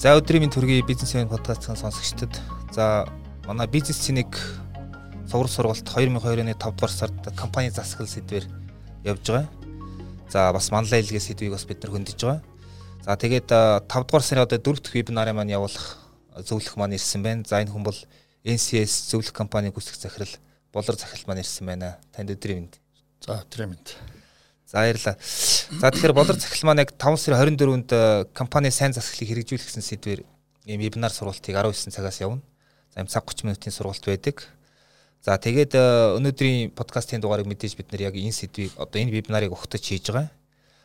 За өдрийн минь төргийн бизнесмен подкастын сонсогчдод за манай бизнес цэник цуврал сургалт 2020 оны 5 дугаар сард компани засаглал сэдвээр явж байгаа. За бас манлай илгээ сэдвийг бас бид нар хөндөж байгаа. За тэгээд 5 дугаар сарын одоо 4 дахь вебинарын маань явуулах зөвлөх маань ирсэн байна. За энэ хүн бол NCS зөвлөх компани гүйцэтгэх захирал болор захирал маань ирсэн байна. Танд өдрийн минь. За өдрийн минь. За баярлалаа. За тэгэхээр болор захирал маань яг 5 сарын 24-нд э, компани сайн засаглалыг хэрэгжүүлэх гэсэн сэдвээр ийм вебинар сургалтыг 19 цагаас явна. За ийм цаг 30 минутын сургалт байдаг. За тэгээд э, өнөөдрийн подкастын дугаарыг мэдээж бид нар яг энэ сэдвийг одоо энэ вебинарыг ухтаж хийж байгаа.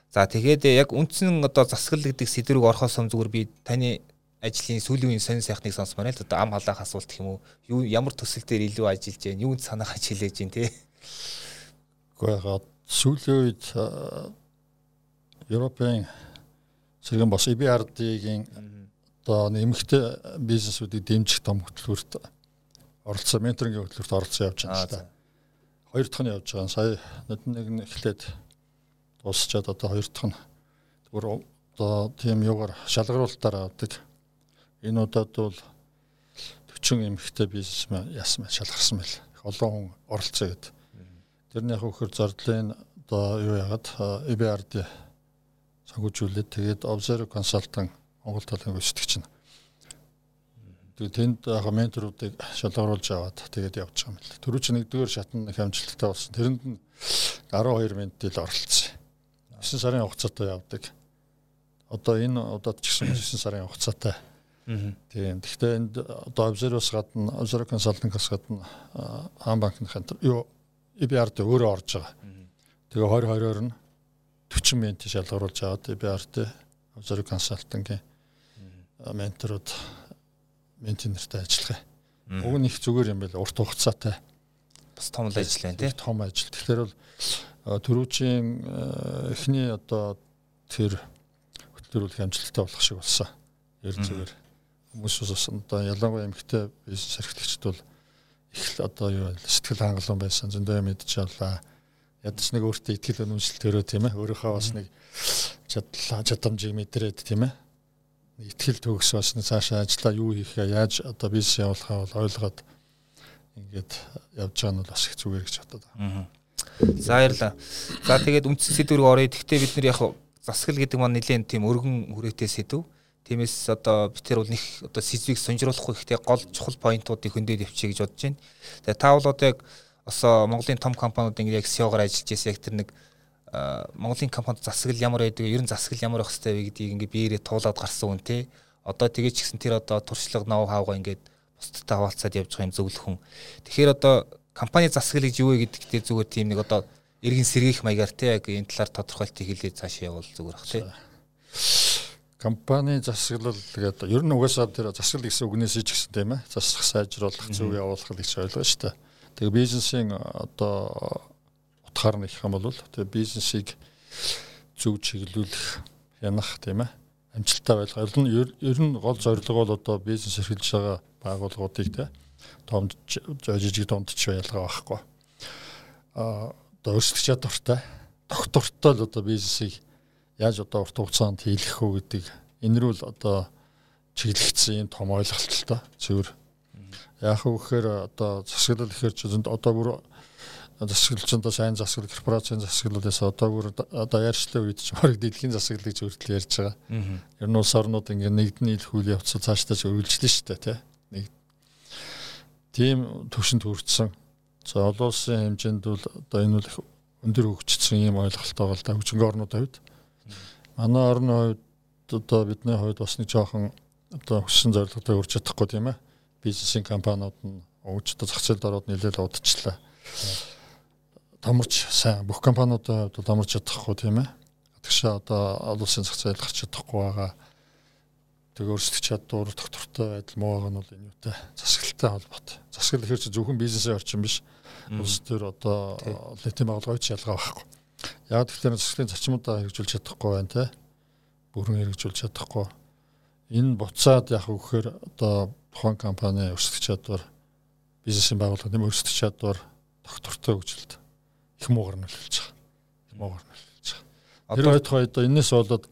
За тэгээд яг үндсэн одоо засаглал гэдэг сэдвэрийг орохоос өмнө зүгээр би таны ажлын сүүлийн үеийн сонир сайхныг сонсомоор л одоо ам халаах асуулт уу? Юу ямар төсөл дээр илүү ажиллаж байна? Юунд санаа хаж хилээж байна те? Гэхдээ сүүлийн үед Европын зэрэг бас EBRD-ийн одоо нэмэгтэй бизнесүүдийг дэмжих том хөтөлбөрт оролцоо менторингийн хөтөлбөрт оролцсон явж байгаа шүү дээ. Хоёр дахь нь явж байгаа. Сая нэг нь эхлээд дуусчаад одоо хоёр дахь нь зүгээр одоо тийм юугаар шалгаруулалтаар авдаг. Энэ удаад бол 40 эмэгтэй бизнесмен яасан шалгарсан байл. Их олон хүн оролцоо гэдэг. Тэрний яг хөхөр зардлын одоо юу яагаад EBRD санхүүжүүлээд тэгээд Observe Consultant Монгол талын гүйцэтгэгч нь. Тэгээд тэнд яг менторуудыг шалгаруулж аваад тэгээд явж байгаа юм л. Төрүү чи нэгдүгээр шатнд их амжилттай болсон. Тэрэнд нь 12 ментил оролцсон. 9 сарын хугацаатай явдаг. Одоо энэ удаад ч гэсэн 9 сарын хугацаатай. Тийм. Гэхдээ энд одоо Observe-с гадна Observe Consulting-аас гадна хаан банкны юу EBRD өөрөө орж байгаа. Тэгээ 2020-оор нь 40 мент шалгаруулж аваад EBRD Observe Consulting-ийн менторууд ментинертэй ажиллах. Уг нь их зүгээр юм байл урт хугацаатай бас том л ажил байна тий. Том ажил. Тэгэхээр бол төрүүчийн эхний одоо тэр хөтөлбөрүүлэх амжилттай болох шиг болсон. Ер зүгээр хүмүүс бас одоо ялангуяа эмэгтэй бизнес эрхлэгчд бол их одоо юу сэтгэл хангалуун байсан зөндөө авлаа. Ядч нэг өөртөө ихтгэл үнэмшил төрөө тийм ээ. Өөрийнхөө бас нэг чадлаа чадамжийг мэдрээд тийм ээ. Ихтгэл төгс бас цаашаа ажиллаа юу хийхээ яаж одоо бизнес явуулахаа бол ойлгоод ингээд явж байгаа нь бол бас их зүгээр гэж бодод байна. За баярлаа. За тэгээд үндсэн сэдвүүрээ оръё. Гэхдээ бид нар яг засгал гэдэг маань нэлээд тийм өргөн хүрээтэй сэдв. Тиймээс одоо бид тэр бол нэг одоо сэзвийг сонжруулахгүй ихтэй гол чухал поинтуудыг хөндөд явчих гэж бодож байна. Тэгээ та бол одоо яг бас Монголын том компаниуд ингээд яг SEO-гоор ажиллаж байсан яг тэр нэг Монголын компанид засаглал ямар байдаг, ер нь засаглал ямар байх хэрэгтэй вэ гэдгийг ингээд биеэрээ туулаад гарсан үн тий. Одоо тэгээ ч гэсэн тэр одоо туршлага ноу хавгаа ингээд бусдтай хаваалцаад явж байгаа юм зөвлөх хүн. Тэгэхээр одоо компани засаглал гэж юу вэ гэдэгтээ зүгээр тийм нэг одоо эргэн сэргийх маягаар тий яг энэ талаар тодорхойлтыг хэлээд цаашаа явуул зүгээр ах тий компани засаглал тэгээд ер нь угаасаа тэр засаглал гэсэн үгнээс ч гэсэн тийм ээ засах сайжруулах зөв явуулах гэж ойлгоо шүү дээ. Тэгээ бизнесийн одоо утгаар нь их юм бол тэгээ бизнесийг зөв чиглүүлэх янах тийм ээ амжилттай байх. Ер нь ер нь гол зорилго бол одоо бизнес эрхэлж байгаа байгууллагуудыг тийм том жижиг дунд ч ялгаа байхгүй. А одоо өрсөлдөх чадвартай доктортой л одоо бизнесийг яаж одоо урт хугацаанд хийлгэх үү гэдэг энэ рүү л одоо чиглэгдсэн юм том ойлголттой зөвөр. Яг үхээр одоо засаглал ихээр ч одоо бүр засаглалчдаа сайн засаглал корпорацийн засаглалаас одоо бүр одоо ярьчлаа үед ч баг дэлхийн засаглал гэж хүртэл ярьж байгаа. Ер нь улс орнууд ингээ нэгдний хөл явцсан цаашдаа ч үргэлжлэн шүү дээ тий. Тийм төвшөнд хүрсэн. За олон улсын хэмжээнд бол одоо энэ бол өндөр хөгжсөн юм ойлголттой бол та хөгжингийн орнуудын хувьд манай орны хувьд одоо бидний хувьд бас нэг жоохон одоо хүссэн зорилготой хүрч чадахгүй тийм ээ. Бизнесийн компаниуд нь өвч одоо зах зээлд ороод нэлээд удажчлаа. Томорч сайн бүх компаниудын хувьд томорч чадахгүй тийм ээ. Тэгшээ одоо олон улсын зах зээл гарч чадахгүй байгаа. Тэг өөрсдөх чадвар доктортой байдал муу байгаа нь бол энэ үүтэй засаглалтай холбоотой. Засаглал ихэр зөвхөн бизнесийн орчин биш. Улс төр одоо нийтийн байгууллагын ялгаа байхгүй. Яг тэгэхээр засгийн зарчмуудаа хэрэгжүүлж чадахгүй байна те. Бүрэн хэрэгжүүлж чадахгүй. Энэ буцаад яг үхээр одоо тухайн компани өрсөлдөх чадвар бизнесийн байгууллага нэм өрсөлдөх чадвар доктортой хөгжилд их муугар нөлөөлж байгаа. Их муугар нөлөөлж байгаа. Одоо ойдхоо одоо энэс болоод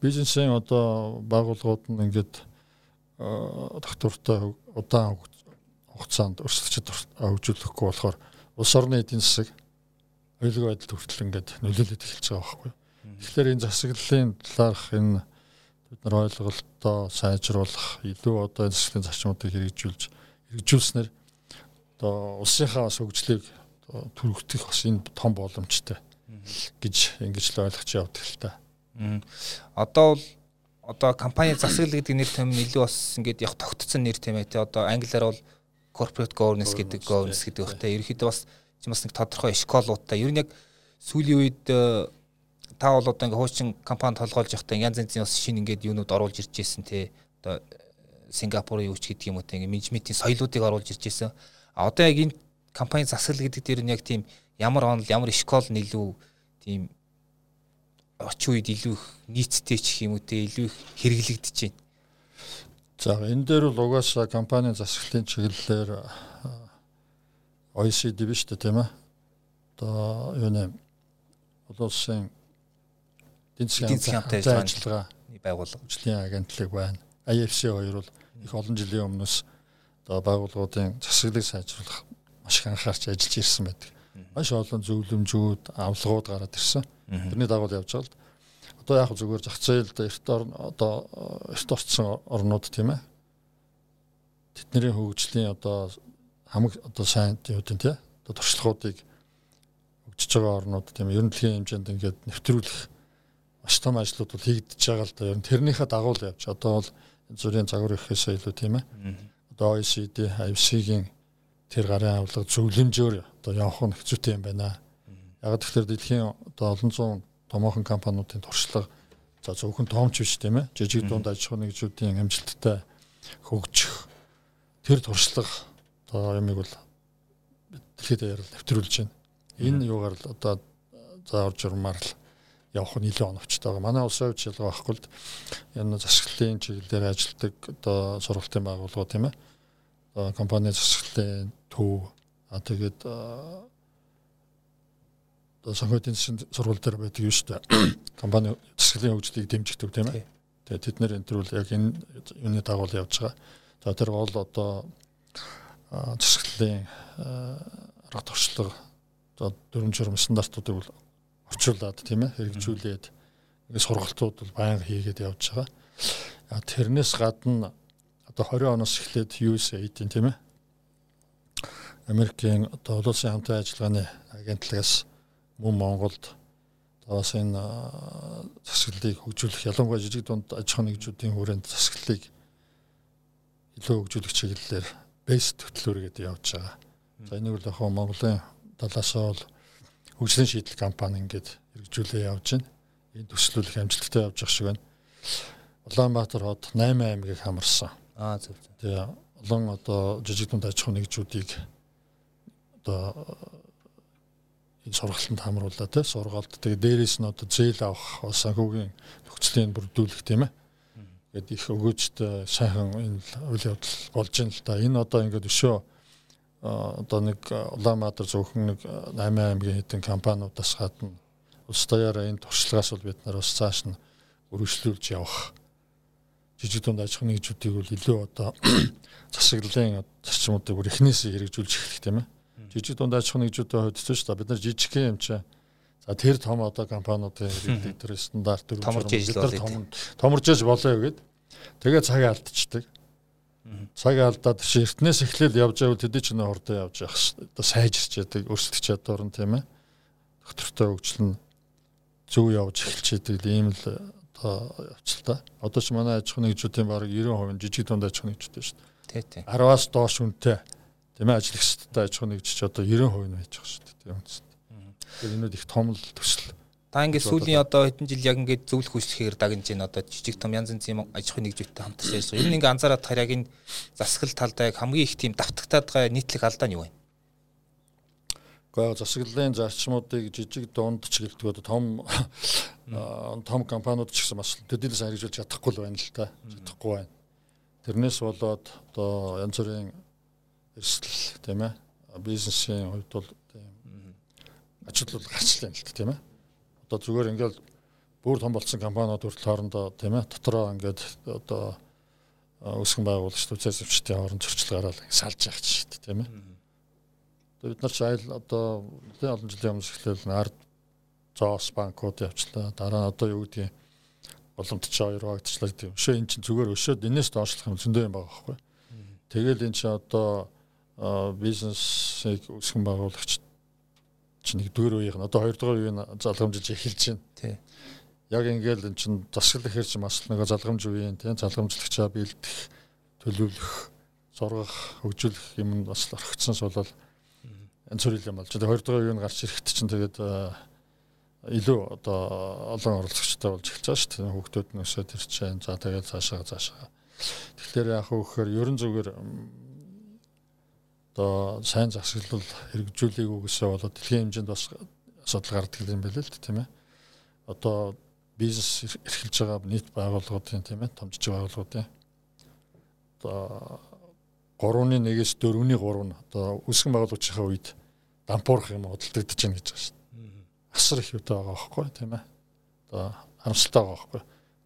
бизнесийн одоо байгууллагууд нь ингээд доктортой удаан хугацаанд өрсөлдөж хөгжүүлэхгүй болохоор улс орны эдийн засаг оюулгүй байдалд хүртэл ингээд нөлөөлөд эхэлж байгаа байхгүй. Тэгэхээр энэ засаглалын талаарх энэ бид нар ойлголтоо сайжруулах илүү одоо энэ засаглалын зарчмуудыг хэрэгжүүлж хэрэгжүүлснээр одоо улсынхаа бас хөгжлийг төрөгдөх бас энэ том боломжтой гэж ингэж л ойлгож явдаг л та. Одоо бол одоо компани засаглал гэдэг нэр том нь илүү бас ингээд яг тогтцсон нэр тийм ээ те одоо англиар бол corporate governance гэдэг governance гэдэг багтай ерөөхдөө бас бас нэг тодорхой эшколуудтай ер нь яг сүүлийн үед та бол одоо ингээ хуучин компани толгойлж явахдаа янз янзын бас шинэ ингээд юунууд оруулж ирж байсан те одоо Сингапурын юуч гэдэг юм уу те ингээ менежментийн соёлоодыг оруулж ирж байсан а одоо яг энэ компани засаглал гэдэг дээр нь яг тийм ямар онол ямар эшкол нь илүү тийм очин үед илүү их нийцтэй ч юм уу те илүү их хэрэглэгдэж байна. За энэ дээр бол угаасаа компани засаглалын чиглэлээр OECD биш үү тийм ээ. Одоо юу нэ улсын эдийн засгийн ажиллагаа байгууллага хөгжлийн агентлаг байна. IFC хоёр бол их олон жилийн өмнөөс одоо байгууллагуудын засаглалыг сайжруулах маш их анхаарч ажиллаж ирсэн байдаг. Маш олон зөвлөмжүүд, авлагууд гараад ирсэн. Тэрний дагуу явж байгаа л одоо яг зүгээр зах зээлд эрт одоо эрт орцсон орнууд тийм ээ. Тэдний хөгжлийн одоо хамаг одоо сайн юу гэдэг тийм одоо туршлагуудыг өгч байгаа орнууд тийм ер нь дэлхийн хэмжээнд ингээд нэвтрүүлэх маш том ажлууд бол хийгдэж байгаа л да. Ер нь тэрнийхээ дагуу л явж одоо бол зүрийн загвар ихэхээс илүү тийм ээ. Одоо OECD, IFC-гийн тэр гарын авлага зөвлөмжөөр одоо явах нь хэцүүтэй юм байна. Яг тэгэхээр дэлхийн одоо олон зуун томоохон компаниудын туршлага за зөвхөн тоомч биш тийм ээ. Жижиг дунд аж ахуйн нэгжүүдийн амжилттай хөгжих тэр туршлага одоо ямиг бол дэлхийд даяар нэвтрүүлж байна. Энэ юугаар л одоо заавар журмаар л явах нь илүү оновчтой байгаа. Манай улсын хувьд ялгаа байхгүй л энэ засаглалын чиглэлээр ажилладаг одоо сургалтын байгууллагууд тийм ээ. Одоо компани засаглалын төв а тэгээд одоо сонгоодын сургууль дээр байдаг юм шүү дээ. Компани засаглалын хөгжлийг дэмжигдэг тийм ээ. Тэгээд тэд нэр энэ төрөл яг энэ юуны дагуу явж байгаа. За тэр бол одоо засаглалын арга туршлага за дүрм журм стандартуудыг бол орчуулад тийм ээ хэрэгжүүлээд сургалтууд бол байнга хийгээд явж байгаа. Тэрнээс гадна одоо 20 оноос эхлээд USAID тийм ээ Америкийн одоо олон улсын хамтран ажиллагааны агентлагаас мөн Монголд бас энэ засаглалыг хөгжүүлэх ялангуяа жижиг дунд аж ахуйн нэгжүүдийн хүрээнд засаглалыг илүү хөгжүүлэх чиглэлээр бэс төтлөөргээд явж байгаа. За энийг бол яг Монголын талаасаа бол хөгжлийн шийдэл компани ингээд хэрэгжүүлээ явж байна. Энэ төслөл их амжилттай явж байгаа шиг байна. Улаанбаатар хот 8 аймгийг хамарсан. Аа зөв зөв. Тэгээ олон одоо жижиг дунд аж ахуйн нэгжүүдийг одоо энэ сургалтанд хамрууллаа те сургаалт тэгээ дээрээс нь одоо зээл авах санхүүгийн нөхцөлийг бүрдүүлэх тийм ээ гээд их өгөөжтэй сайхан энэ үйл явдал болж байна л да. Энэ одоо ингээд өшөө одоо нэг Улаанбаатар зөвхөн нэг 8 аймгийн хэдэн компаниудаас гадна улс даяараа энэ туршлагаас бол бид нар бас цааш нь өргөжлүүлж явах. Жижиг дунд аж ахуйн нэгжүүдийг бол илүү одоо засаглалын зарчмуудыг бүр эхнээсээ хэрэгжүүлж эхлэх тийм ээ. Жижиг дунд аж ахуйн нэгжүүдийн хувьд ч дээ. Бид нар жижиг юм чинь За тэр том одоо компаниудын хэрэглэг тэр стандарт дөрөв томорж том томорж болоо гэд. Тэгээ цагаа алдчихдаг. Цаг алдаад чи эртнээс эхлээл явж байвал тэдний ч нэ хордоо явж явах одоо сайжирч яадаг өрсөлдөх чадвар нь тийм ээ. Доктортой хөгжил нь зөв явж эхэлж яадаг ийм л одоо явцлаа. Одоо ч манай аж ахуйн нэгжүүдийн бараг 90% жижиг дунд аж ахуйн нэгжтэй шүү дээ. Тий, тий. 10-аас доош үнэтэй тийм ээ хэсэгтэй аж ахуйн нэгж ч одоо 90% нь байж байгаа шүү дээ. Тийм үст. Тэгэхээр энүүд их том л төсөл. Та ингээд сүүлийн одоо хэдэн жил яг ингээд зөвлөх хүчлэхээр дагнаж байна. Одоо жижиг том янз янзын аж ахуйн нэгжүүдтэй хамтарч ажиллаж байгаа. Ер нь ингээд анзаараад хараа яг энэ засаглал талдаа яг хамгийн их тийм давтагтаад байгаа нийтлэг алдаа нь юу вэ? Гэхдээ засаглалын зарчмуудыг жижиг дунд ч гэлдэг одоо том том компаниуд ч гэсэн бас төдийлс хэрэгжүүлж чадахгүй л байна л та. Чадахгүй байна. Тэрнээс болоод одоо янз бүрийн эрсдэл тийм ээ бизнесийн хувьд бол ажил бол гарчлаа л тийм ээ. Одоо зүгээр ингээл бүр том болсон компаниуд хүртэл хоорондоо тийм ээ дотроо ингээд одоо өсгөн байгуулагч төцөөс өвчтийн хооронд зөрчил гараад салж явах чинь шүү дээ тийм ээ. Тэгээд бид нар ч айл одоо нэлээд олон жилийн өмнө эхлээл ард зоос банкуд явчлаа. Дараа нь одоо юу гэдгийг боломжтой хоёр багтчлаа гэдэг. Өшөө эн чинь зүгээр өшөөд энэс доошлох юм зөндөө юм байгаа байхгүй. Тэгэл эн чинь одоо бизнесийг өсгөн байгуулагч чинь нэгдүгээр үеийн одоо хоёрдугаар үеийн залгамжилж эхэлж байна. Тий яг ингээл эн чин засаг ихэр чи бас нэг залгамж үеийн тийм залгамжлагчаа бэлдэх төлөвлөх зургах хөгжүүлэх юм бас орхицсан суулал энэ цорил юм болж байгаа. Хоёрдугаар үеийн гарч ирэхэд чинь тэгээд илүү одоо олон оролцогчтой болж эхэлж байгаа шүү дээ. Хүүхдүүд нь өсөд ирж байна. За тэгээд цаашаа цаашаа. Тэгэхээр яг хөөхөр ерөн зүгээр одоо сайн засаглал хэрэгжүүлэх үгсээ болоод дэлхийн хэмжээнд бас асуудал гардаг юм байна л да тийм ээ. Одоо бизнес эрхэлж байгаа нийт байгууллагуудын тийм ээ том жижиг байгууллагуудын одоо 3-ны 1-ээс 4-ний 3 нь одоо үсгэн байгуулагчийн үед дампуурах юм хөдөлтөгдөж байна гэж байна шүү дээ. Асар их үтэй байгаа байхгүй тийм ээ. Одоо харамсалтай байгаа байхгүй.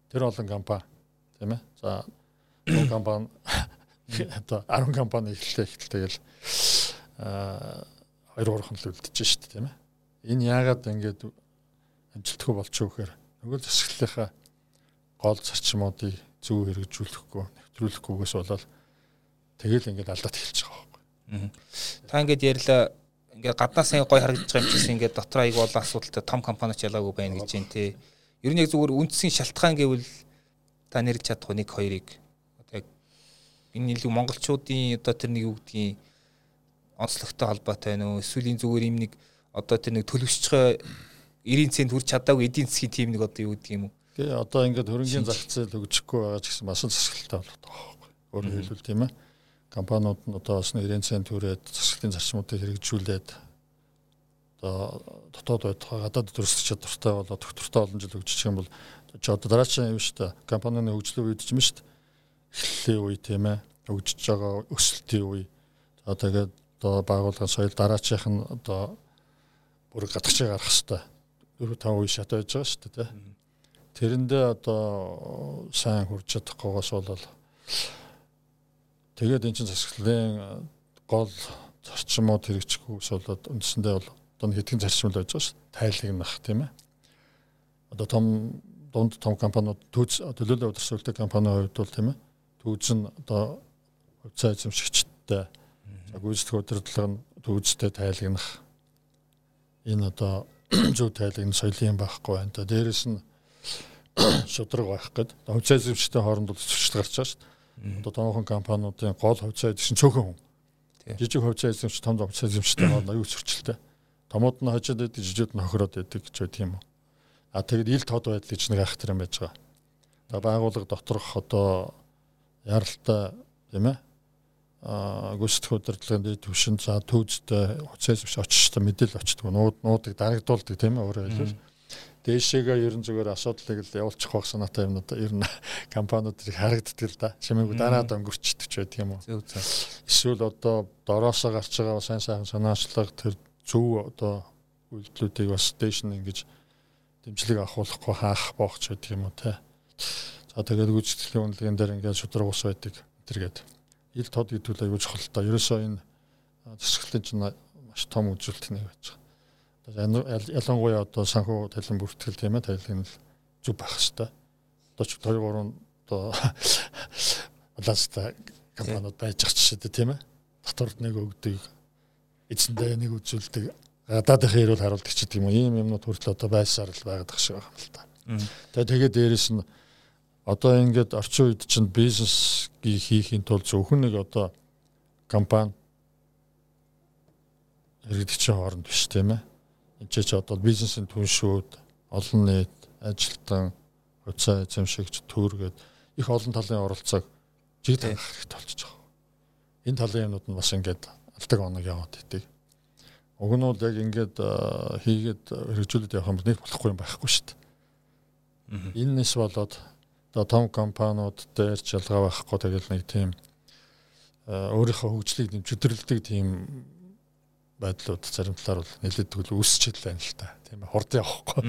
Тэр олон компани тийм ээ. За компани одоо 10 компани эхэллээ аа 2 3 хон л үлдчихэж шүү дээ тийм ээ. Энэ яагаад ингэж амжилтгүй болчихоо гэхээр нөгөө засаглалынхаа гол зарчмуудыг зөв хэрэгжүүлэхгүй нэвтрүүлэхгүйгээс болоод тэгэл ингээд алдаад эхэлж байгаа байхгүй. Та ингээд ярьлаа ингээд гаднаас сайн гой харагдаж байгаа юм чигсэн ингээд дотор аяг бол асуудалтай том компаниуч ялаагүй байна гэж байна те. Ер нь яг зүгээр үндсэн шалтгаан гэвэл та нэрж чадах нэг хоёрыг энэ илүү монголчуудын одоо тэр нэг юу гэдгийг онцлогтой холбоотой байна уу? Эсвэл энэ зүгээр юм нэг одоо тэр нэг төлөвшчгөө 90 цент хүрч чадаагүй эдийн засгийн тим нэг одоо юу гэдэг юм уу. Тэгээ одоо ингээд хөрөнгөний зах зээл өгчихгүй байгаа ч гэсэн маш засаглалтай болоод байгаа байхгүй. Өөрөөр хэлбэл тийм ээ. Компаниуд нь одоо бас 90 цент хүрээд засаглалын зарчмуудыг хэрэгжүүлээд одоо дотоод байтугай гадаад төрөлсөж чадвартай болоод доктортой олон жил хөгжиж байгаа юм бол одоо дараагийн юм шүү дээ. Компанийн хөгжлөө үед ч юм шүү дээ. Эхлэлийн үе тийм ээ. Хөгжиж байгаа өсөлтийн үе. За тэгээд одоо байгууллагын соёл дараачих нь одоо бүр гадагшаа гарах хэвээр 4 5 үе шат байж байгаа шүү дээ. Тэрэндээ одоо сайн хурж чадахгүйгээс бол тэгээд эн чинь засаглалын гол зарчмууд хэрэгжихгүйс болоод үндсэндээ бол одоо хэдхэн зарчмал байж байгаа шүү. Тайлгнах тийм ээ. Одоо том дунд том компаниуд төлөөлөл удирдлагын компанийн хувьд бол тийм ээ. Түүз нь одоо хувьцаа эзэмшигчтэй за гүйцэтгэх удирдлага нь түүзтэй тайлгнах энэ одоо зөв тайлгын соёлын байхгүй байна. Та дээрэс нь шудраг байх гээд хувьцаа эзэмшигчтэй хооронд төсөлч гарч байгаа шүү дээ. Одоо томхон компаниудын гол хувьцаа эзэмшигч цөөхөн хүн. Жижиг хувьцаа эзэмшигч том хувьцаа эзэмшигчтэй хооронд аюул зөрчилтэй. Томууд нь хожоод байдаг, жижигуд нь хохироод байдаг гэж байдаг юм уу? А тэгэд ил тод байдал гэж нэг айхтар юм байж байгаа. Одоо байгууллага доторх одоо яралтай тийм ээ? Гүйцэтгэх удирдлагын дэд түвшин за төвчтэй хуцаас биш та мэдээлэл очдог нууд нуудыг дарагдуулдаг тийм ээ өөрөөр хэлбэл дээшээгээ ерэн зүгээр асуудлыг л явуулчих байх санаатай юм надаа ер нь компаниудыг харагддаг л да. Чимээгүй дараад өнгөрчдөг ч байдаг юм уу? Эсвэл одоо дороосоо гарч байгаа сайн сайхан санаачлага тэр зөв одоо үйлдэлүүдийг бас дээш нь ингэж дэмжлэг авахуулахгүй хаах боох ч байдаг юм уу те за тэгээд гүйцэтгэлийн үнэлгээнд дээр ингээд шудраг ус байдаг тэргээд ил тод нь аюул чухал та. Ерөөсөө энэ засаглалын чинь маш том үзүүлэлт нэг байж байгаа. Ялангуяа одоо санхүү талын бүртгэл тийм ээ талын л зүг байх хэвээр. Одоо ч 2 3 одоо баланстай компаниуд байж байгаа ч шүү дээ тийм ээ. Дотор нэг өгдөг эзэндээ нэг үзүүлдэг гадаадын хэрүүл харуулдаг ч гэдэг юм уу. Ийм юмнууд хүртэл одоо байсаар л байгаад байгаа шиг байна л та. Тэгээ тэгээ дээрэс нь одоо ингээд орчин үед чинь бизнес хийхин тулд зөвхөн нэг одоо компани иргэдчийн хооронд биш тийм ээ. Энд ч одоо бизнесийн түншүүд, олон нийт, ажилтан, хуцаа эзэмшигч, төр гээд их олон талын оролцоог жигд анхаарах хэрэгтэй болчихж байгаа. Энэ талын юмнууд нь бас ингээд алдаг оног яваад идэг. Уг нь бол яг ингээд хийгээд хэрэгжүүлээд явах юм нэг болохгүй юм байхгүй шүү дээ. Энэс болоод одоо том компаниуд дээр жалгаа байхгүй тэгэл нэг тийм өөрийнхөө хөгжлийг нэм чөдөрлөдөг тийм байдлууд зарим талаар бол нэлээд тэгвэл үүсчихэд байна л та. Тийм ээ хурд явахгүй.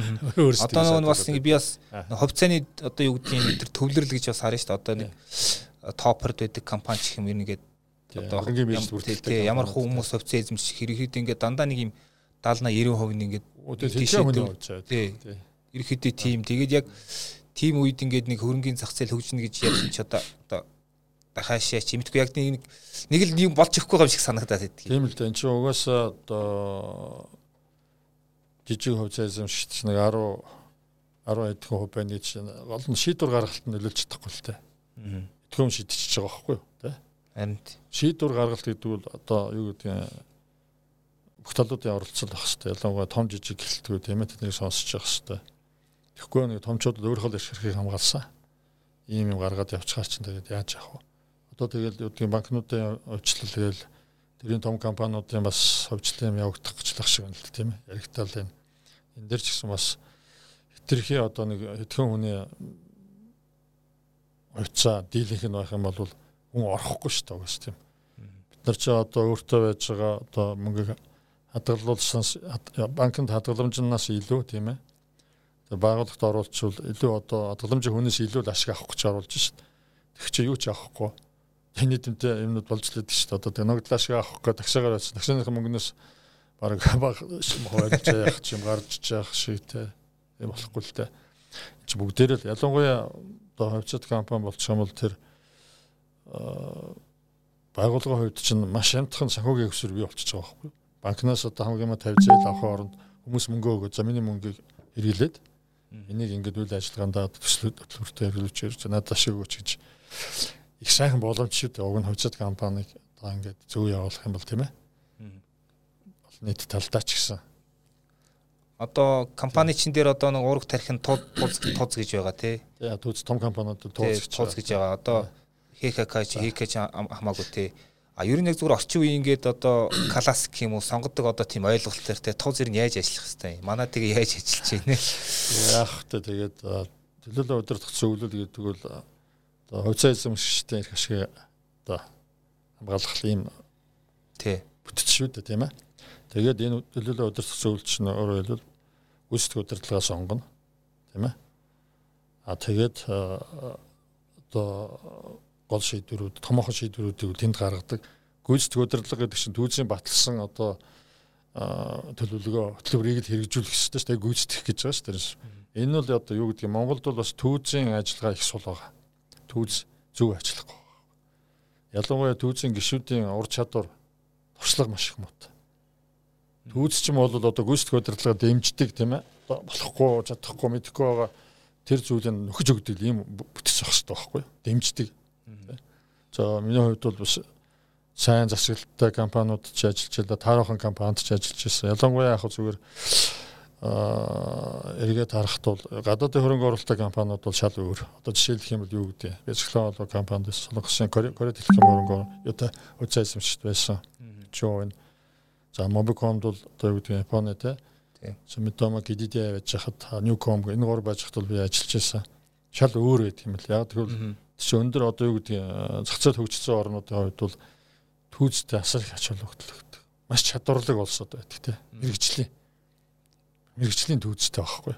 Өөрсдөө одоо нөгөө бас би бас хувьцааны одоо юу гэдгийг тэр төвлөрөл гэж бас харна шүү дээ. Одоо нэг топперд байдаг компани ч юм ер нэгээд одоо хөрөнгөний биелэлд бүрдэлтэй ямар хүмүүс хувьцаа эзэмших хэрэгэд ингээд дандаа нэг юм 70 90% нь ингээд тийшээ хүний болж байгаа. Тий. Ерхэдээ тийм. Тэгээд яг тийм үед ингээд нэг хөрөнгөний зах зээл хөгжинэ гэж ярьсан ч одоо одоо хаашаа ч юмтгүй яг нэг нэг л юм болж өгөхгүй юм шиг санагдаад байдаг. Тийм л дээ. Энд чинь угаасаа одоо жижиг хувьцаа эзэмшигч нэг 10 10 эдхэн хувь байна гэж гол нь шийдвэр гаргалтанд нөлөөлж чадахгүй л дээ. Аа. Итгэм шийдчихэж байгаа байхгүй юу? Тэ? Харин шийдвэр гаргалт гэдэг нь одоо юу гэдэг бүх талуудын оролцол байх хэрэгтэй. Ялангуяа том жижиг гэлтгүй тийм ээ тэднийг сонсож явах хэрэгтэй. Тэгэхгүй нэг томчууд өөрийнхөө эрх хэрхийг хамгаалсан. Ийм юм гаргаад явчихаар чинь тэгээд яаж яах вэ? Одоо юу гэдэг банкнуудын өвчлөл тэгэл тэрийн том компаниудын бас хөвчлөл юм явагдах гэж лах шиг байна л тийм ээ. Яригтал энэ. Энд дэр ч гэсэн бас хитрхи одоо нэг хэдхэн хүний хувьцаа дийлэнх нь байх юм бол хүн орохгүй шүү дээ угаас тийм. Бид нар чи одоо өөртөө байж байгаа одоо мөнгө хадгалуулсан банкнд хадгаламжнаас илүү тийм ээ. Байгууллагт оруулчвал илүү одоо хадгаламжийн хүнээс илүү ашиг авах гэж оруулж шít. Тэг чи юу ч авахгүй. Тэний дэмтэй юмнууд болж лээд шít. Одоо тэг ногдлоо ашиг авах гэж тагшаагаар байсан. Тагшааныхаа мөнгнөөс баг баг хойлж яах юм гарч яах те. Ийм болохгүй л те. Чи бүгдээрээ л ялангуяа одоо хувьцат компани болчих юм бол тэр байгууллагын хувьд чинь маш амтхан санхүүгийн өсвөр бий болчихж байгаа байхгүй. Банкнаас одоо хамгийн маа 50 зээл авах оронд хүмүүс мөнгө өгөө за миний мөнгийг хэрэглээд энийг ингээд үйл ажиллагаандаа төслөд төлөвтэй хэрэглүүлж ирж надад шиг өгч гэж их сайхан боломж шүү дээ. Уг нь хувьцат компаниг одоо ингээд зөв явуулах юм бол тийм ээ. Нийт талдаа ч гэсэн. Одоо компани чин дээр одоо нэг уурах тархин тууз тууз гэж байгаа тий. Тэгээ тууз том компаниуд тууз гэж байгаа. Одоо ХКК чи ХК чи хамаагүй те. А ер нь яг зүгээр орчин үеийн ингээд одоо классик юм уу сонгодог одоо тийм ойлголтоор те туу зэрэг яаж ажиллах хэвтэй. Манай тэгээ яаж ажиллаж байна. Яах вэ тэгээд төлөөлөл удирдах зөвлөл гэдэг бол одоо хувьцаа эзэмшигчтэй их ашиг одоо хамгаалах юм тий бүтц шүү дээ тийм ээ. Тэгээд энэ төлөөлөл удирдах зөвлөлт чинь өөрөөр хэлбэл гүйцэтгэх удирдлагаа сонгоно тийм ээ. А тэгээд одоо гол шийдвэрүүд томоохон шийдвэрүүдийг тэнд гаргадаг. Гүйцэтгэх удирдлага гэдэг чинь түүцийн баталсан одоо төлөвлөгөө хөтөлбөрийг л хэрэгжүүлэх хэрэгтэй шүү дээ. Гүйцэтгэх гэж байгаа шүү дээ. Энэ бол одоо юу гэдэг юм Монголд бол бас түүцийн ажиллагаа их сул байгаа. Түүц зөв ажиллахгүй. Ялангуяа түүцийн гишүүдийн ур чадвар туршлага маш их муутай. Түүц ч юм бол одоо гүйцэтгэх удирдлага дэмждэг тийм ээ. Болохгүй, чадахгүй, мэдэхгүй байгаа тэр зүйлийг нөхөж өгдөг ийм бүтээсэн хэрэгтэй байхгүй? Дэмждэг За миний хувьд бол бас сайн засаглалтай компаниуд ч ажиллаж байлаа, таархан компанид ч ажиллаж байсан. Ялангуяа яг зүгээр аа эргээд харахад бол гадаадын хөрөнгө оруулалттай компаниуд бол шал өөр. Одоо жишээлх юм бол юу гэдэг. Бяцлаа болоо компанид солонгосын Корея техникийн хөрөнгө юутай үцээ эзэмшигч байсан. Join. За Mobicom бол одоо юу гэдэг Японы те. Sumitomo GDD байж хахад Newcom энэ гур байж хахад би ажиллаж байсан. Шал өөр байт юм л. Яг тэгвэл Тэс өндөр одоо юу гэдэг зах зээл хөгжсөн орнуудын хувьд бол түүцтэй асар их ач холбогдол маш чадварлаг улсууд байдаг тийм мэрэгжлийн мэрэгжлийн түүцтэй байхгүй.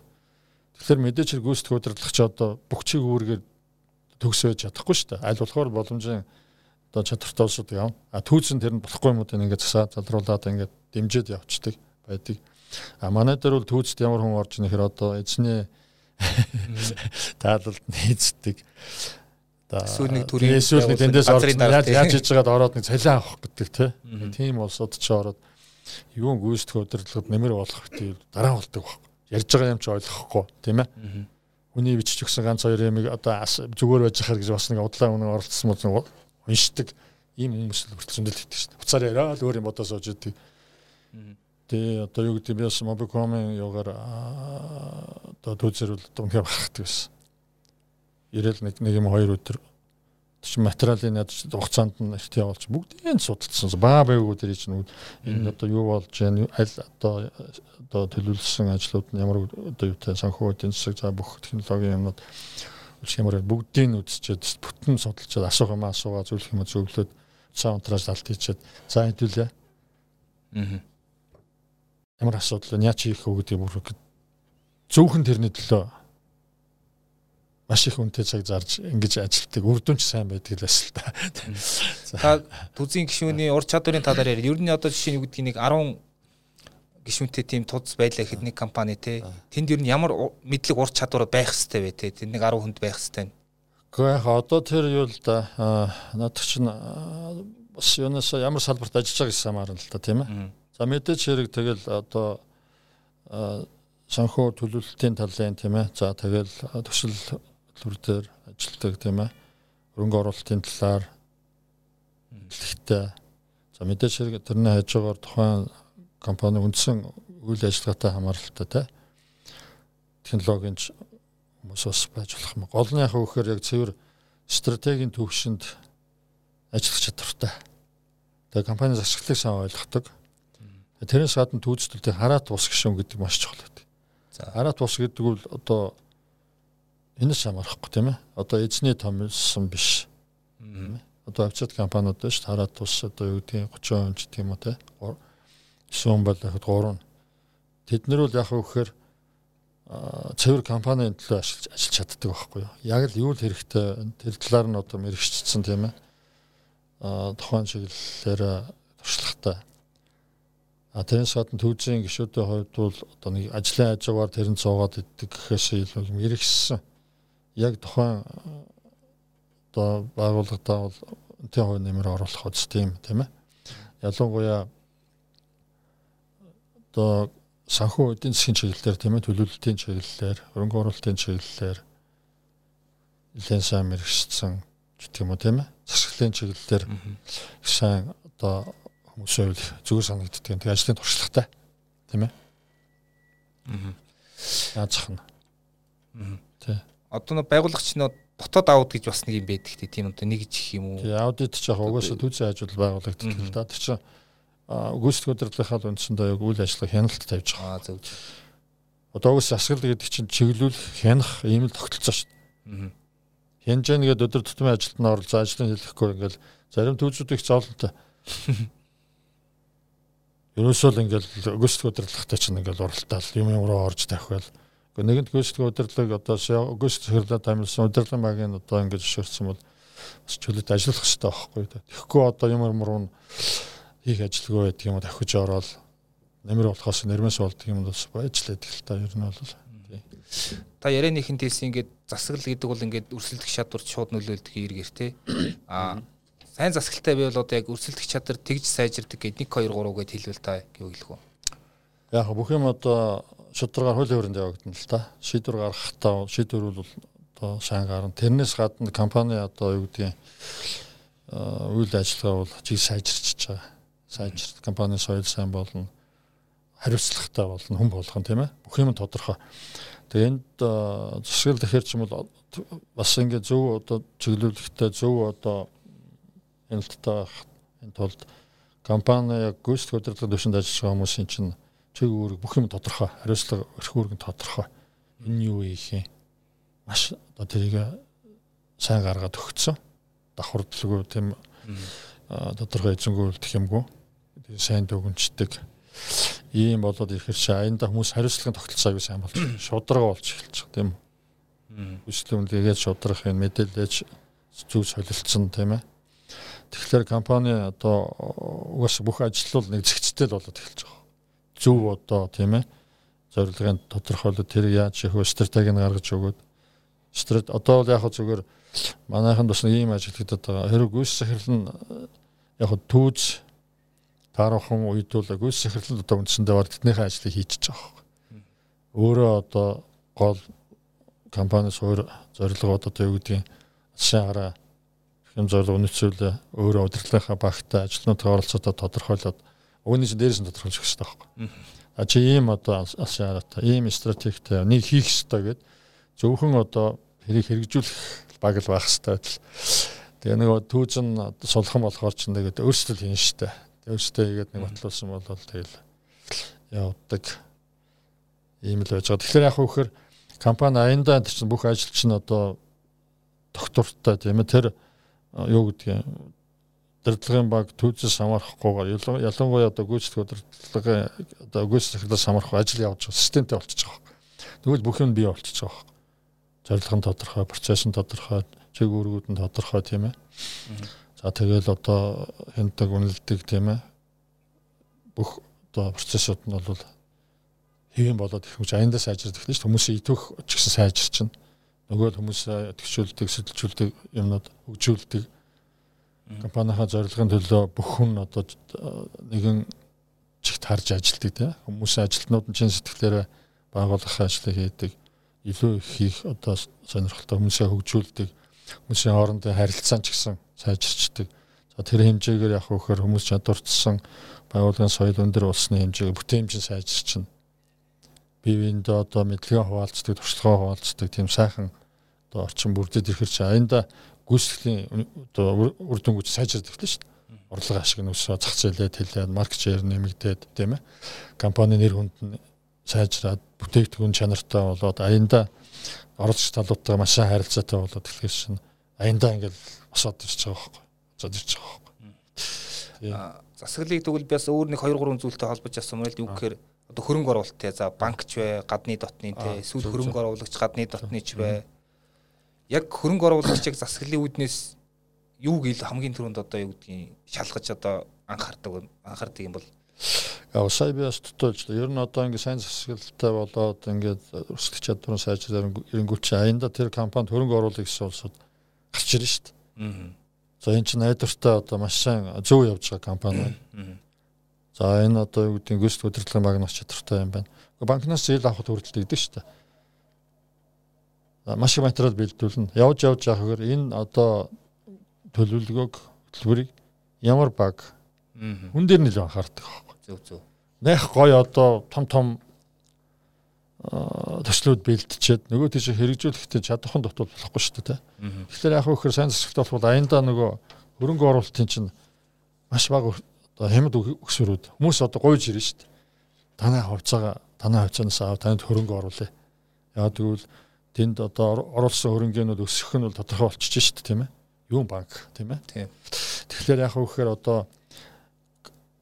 Тэгэхээр мэдээж хэрэг гүйцэтгэх удирдлагч одоо бүх чиг үүргээр төгсөөж чадахгүй шүү дээ. Аль болохоор боломжийн одоо чадвартай улсууд яв. А түүцэн тэр нь болохгүй юм уу ингээд засаа залруулад ингээд дэмжиж явцдаг байдаг. А манай дээр бол түүцэд ямар хүн орж ирэх одоо эзний таалалд нийцдэг эсвэл нэг төрийн эсвэл нэг тэндээс орж яаж хийж байгаад ороод нэг цалин авах гэдэг тийм улсууд ч ороод юу гүйцэтгэх удирдлагад нэмэр болох гэдэг дараа болдог баг. Ярьж байгаа юм чи ойлгохгүй тийм ээ. Хүний бичиж өгсөн ганц хоёр ямиг одоо зүгээр байж хахаар гэж бас нэг удлаа үнэн оролцсон мөн уншдаг ийм хүмүүс л хүртэл зөндөл гэдэг шүү дээ. Уцаар яриа л өөр юм бодож сууж идэг. Тэгээ одоо юу гэдэг би бас Mobicom-ын юугаар одоо бол одоо үнхээр харахдаг байсан ирээл нэг нэг юм хоёр өдөр чи материалын ядч хугацаанд нь ихт явуулж бүгдийг судалсан. Баа байгуу дээр чинь энэ одоо юу болж байна аль одоо одоо төлөвлөсөн ажлууд нь ямар одоо юутай санхүүгийн засаг за бүх технологийн юмнууд ямар бүгдийг нь үзчихэд бүтэн судалж асуух юм асуугаа зөвлөх юм зөвлөөд цаа унтраас алт хийчихэд за хэдүүлээ. Аа. Ямар асуудал вэ? Яа чи хийх вэ гэдэг бүр зөвхөн тэрний төлөө маш их үнэтэй цаг зарж ингэж ажилтдаг үр дүнч сайн байдаг лээс л та. Та түзийн гишүүний ур чадварын талаар ярив. Ер нь одоо жишээ нь юу гэдгийг нэг 10 гишүүнтэй тийм тудс байлаа гэхэд нэг компани те тэнд ер нь ямар мэдлэг ур чадвар байх хэвээр вэ те тэр нэг 10 хүнд байх хэвээр. Гэхдээ яг одоо тэр юу л да надад чинь бас юунаас ямар салбарт ажиллаж байгаа гэсэн хамаарна л да тийм ээ. За мэдээч хэрэг тэгэл одоо санхүү төлөвлөлтийн талын тийм ээ. За тэгэл төсөл хөтөлбөр дээр ажилладаг тийм ээ. Хөрөнгө оруулалтын талаар хэлэхтэй. За мэдээж хэрэг тэрний хажуугаар тухайн компани үндсэн үйл ажиллагаатай хамааралтай те. Технологийн хүмүүс бас байж болох юм. Гол нь яг вөхөр яг цэвэр стратегийн төвшөнд ажиллах чадвартай. Тэгээ компани засаглалыг сайн ойлгодог. Тэрнээс гадна түүцлүүдийн хараат ус гişүн гэдэг маш чухал байдаг. За хараат ус гэдэг бол одоо энэс хамаарахгүй тийм ээ. Одоо эзний томсон биш. Одоо авчид компаниуд дээ. Хараад тус одоо юу гэдгийг 30% ч тийм үү те. 9 бол яхад 3. Тэд нар бол яг вөхөр цэвэр компанийн төлөө ажиллаж ажиллаж чаддаг байхгүй юу. Яг л юу л хэрэгтэй тэр талаар нь одоо мэрэгчсэн тийм ээ. А тухайн чиглэлээр туршлагатай. А тэрнээс гадна төвзийн гишүүдийн хувьд бол одоо нэг ажлын хажуугаар тэрэн цуугаад иддэг гэхээс илүү мэрэгчсэн яг тухайн одоо байгууллагатаа бол үнэтэй хувь нэмэр оруулах үз тийм тийм ээ. Ялангуяа одоо санхүү эдийн засгийн чиглэлээр тийм ээ төлөвлөлтийн чиглэлээр хөрөнгө оруулалтын чиглэлээр нэлээд сайн мэрэгчсэн гэх юм уу тийм ээ. Засаглалын чиглэлээр сайн одоо хүмүүсээ зүгээр санагддаг. Тэгээ ажлын туршлагатай тийм ээ. Аа. Яаж зах нь. Аа. Одоо нэг байгуулагч нь дотоод аудит гэж бас нэг юм байдаг тийм одоо нэг жих юм уу. Тий аудит ч яг угаасаа түүцэн ажил байгуулагддаг л да. Тэр чинь гүйцэтгэх удирдлагынхаа үндсэндээ яг үйл ажиллагаа хяналт тавьж байгаа. Аа зөв. Одоо угсаа асгал гэдэг чинь чиглүүлэх, хянах ийм л тогтолцоо шүү дээ. Хянж яа нэгэд өдөр тутмын ажилд нь оролцоо ажлын хэлэхгүй ингээл зарим түүцүүд их зовлонтой. Ерөөсөө л ингээл гүйцэтгэх удирдлагатай чинь ингээл уралдаал юм юм руу орж Гэхдээ нэгэнт гүйцэтгэх удирдлага одоо гүйцэтгэх хэрэглээд амьдсан удирдлагын багийн одоо ингэж зөвшөөрсөн бол бас чөлөөт ажиллах хэрэгтэй байхгүй. Тэгэхгүй одоо ямар мөрөнд хийх ажилгүй байдаг юм давхиж ороод нэмэр болохоос нэрмэс болдог юм бас байж л байдаг л та ер нь бол. Та ярианыхын телсэн ингээд засаглал гэдэг бол ингээд өрсөлдөх чадварт шууд нөлөөлдөг эргэр те а сайн засаглалтай байвал одоо яг өрсөлдөх чадвар тэгж сайжирдаг гэдэг 1 2 3 гэд хэлвэл та гэвэл яг бүх юм одоо шударгаар хуулийн хүрээнд явагдана л да. Шийдвэр гаргахтаа шийдвэр бол одоо сайн гарна. Тэрнээс гадна компани одоо юу гэдгийг үйл ажиллагаа бол жиг сайжирч байгаа. Сайжир компани соёл сайн болно. Хариуцлагатай болно, хүн болгон тийм ээ. Бүх юм тодорхой. Тэгээ энд засаг тэгэхээр ч юм бол бас ингээд зөв одоо чиглүүлэхтэй зөв одоо хяналттай энэ тулд компани яг гүйцэтгэх удирдлагын төвшөнд ажиллаж байгаа хүмүүсийн чинь чиг үүрэг бүх юм тодорхой. Хариуцлага өрх үүрэг нь тодорхой. Энэ юу гэх юм. Маш одоо тэрийг сайн гаргаад өгцсөн. Давхардлгүй тийм тодорхой эзэнгүү үлдэх юмгүй. Сайн дүгнждэг. Ийм болоод ирэхэр чи аянда хүмүүс хариуцлагын тогтолцоог сайн болж шудраг болж эхэлж байгаа тийм тэгээд шудрах юм мэдээлэлж зүг солилцсон тийм ээ. Тэгэхээр компани одоо угаас бүх ажил бол нэг зэгцтэй л болоод эхэлж байгаа зөв одоо тийм ээ зорилгын тодорхойлоод тэр яаж их стратеги гаргаж өгөөд страт одоо бол яг зүгээр манайхан бас нэг ийм ажил хийдэг байгаа. Хэрэг гүйс захирал нь яг түүж таархан үед бол гүйс захирал одоо үндсэндээ бар тэднийхээ ажлыг хийчихэж байгаа. Өөрөө одоо гол компани суур зорилгоод одоо юу гэдгийг сайн хараа хэм зорилго үнэцүүлээ өөрөө удирдлагынхаа багтаа ажилтнуудаа оролцоодоо тодорхойлоод Өгний чинь дээрээс нь тодорхойлж өгч байгаа байхгүй. А чи ийм одоо алшаараатай, ийм стратегтэй нэг хийх ёстой гэд зөвхөн одоо хэрэг хэрэгжүүлэх баг л байх ёстой байтал. Тэгээ нэг түүзэн сулхан болохоор ч нэгэд өөрсдөө хийн штэ. Өөрсдөө хийгээд нэг батлуулсан бол тэгэл явдаг. Ийм л байж байгаа. Тэгэхээр яг хөөхөр компани аяндаа чинь бүх ажилч нь одоо доктортой тийм ээ тэр юу гэдгийг удирдлагын баг түүцээс хамаарахгүйгээр ялангуяа одоо гүйцэтгэх удирдлагын одоо гүйцэтгэлээс хамаарахгүй ажил явуулж байгаа системтэй болчихж байгаа. Тэгвэл бүх юм бий болчихж байгаа. зорилго нь тодорхой, процесс нь тодорхой, чиг үүргүүд нь тодорхой тийм ээ. За тэгэл одоо хяндаг үнэлдэг тийм ээ. Бүх одоо процессууд нь бол хэвэн болоод их хүч аяндаа сайжирдаг шүү дээ. Хүмүүсийн итвэх ч гэсэн сайжирчин. Нөгөө хүмүүс төгсүүлдэг, сэтэлжүүлдэг юмнууд хөгжүүлдэг. Компанийнхаа зорилгын төлөө бүх хүн одоо нэгэн чигт харж ажилтдаг тийм хүмүүсийн ажилтнууд нь чин сэтгэлээрээ байгуулах ажлыг хийдэг илүү их хийх одоо сонирхолтой хүмүүсээ хөгжүүлдэг хүмүүсийн хоорондын харилцаа ч гэсэн сайжирчдаг. За тэр хэмжээгээр яг хөөхөр хүмүүс чадварчсан байгууллагын соёл өндөр улсны хэмжээг бүтээмжин сайжирчин. Бие биендээ одоо мэдлэгээ хуваалцдаг, туршлагаа хуваалцдаг тийм сайхан одоо орчин бүрдээд ирэхэр чи аянда гүйцэтгэлийн одоо үр дүнгууд сайжирдаг л шүү дээ орлого ашиг нь өсөө зах зээлээ тэлээд маркет шеэр нэмэгдээд тийм ээ. Компани нэр хүнд нь сайжраад бүтээгдэхүүн чанартай болоод аянда оролцогч талуудтай маш харилцаатай болоод тэгэхээр шин аянда ингээл босоод ирж байгаа байхгүй босоод ирж байгаа байхгүй. Засаглалыг тэгвэл бас өөр нэг 2 3 зүйлтэй холбож асуумаар л юу гэхээр одоо хөрөнгө оруулалт те. За банкч бай гадны дотны те. Эсвэл хөрөнгө оруулагч гадны дотны ч бай яг хөрөнгө оруулагч яг засаглалын үүднээс юуг ил хамгийн түрүүнд одоо юу гэдгийг шалгаж одоо анхаардаг анхаардаг юм бол яа сая би бас тотож ер нь одоо ингэ сайн засаглалтай болоод ингээд өрсөлдөх чадварын сайжраар ирэнгүүт чи аянда тэр компанид хөрөнгө оруулах гэсэн улсууд гарч ирнэ шүү дээ. Аа. За энэ чинь найдвартай одоо маш сайн зөв явж байгаа компани байна. За энэ одоо юу гэдгийг гүйцэтгэх удирдлагын баг нас чадвартай юм байна. Банкнаас зээл авахд хүрэлт өгдөг шүү дээ. Маш их материал бэлдүүлнэ. Явж явж яхаар энэ одоо төлөвлөгөөг хөтөлбөрийг ямар баг хүн дээр нэлээд анхаардаг байхгүй. Зөв зөв. Нэх гоё одоо том том төслүүд бэлтчихэд нөгөө тийш хэрэгжүүлэхдээ чадахын дотор болохгүй шүү дээ. Тэгэхээр яг хөөхөр сайн засагт бол аяндаа нөгөө хөрөнгө оруулалтын чинь маш бага одоо хямд өксөрүүд хүмүүс одоо гуйж ирнэ шүү дээ. Танай хувьцаага танай хувьцаанаас аваад танд хөрөнгө оруулъя. Яг тэгвэл тэнд одоо оруулсан хөрөнгөнүүд өсөх нь бол тодорхой болчихж дээ тийм ээ юун банк тийм ээ. Тийм. Тэгэхээр яг үхээр одоо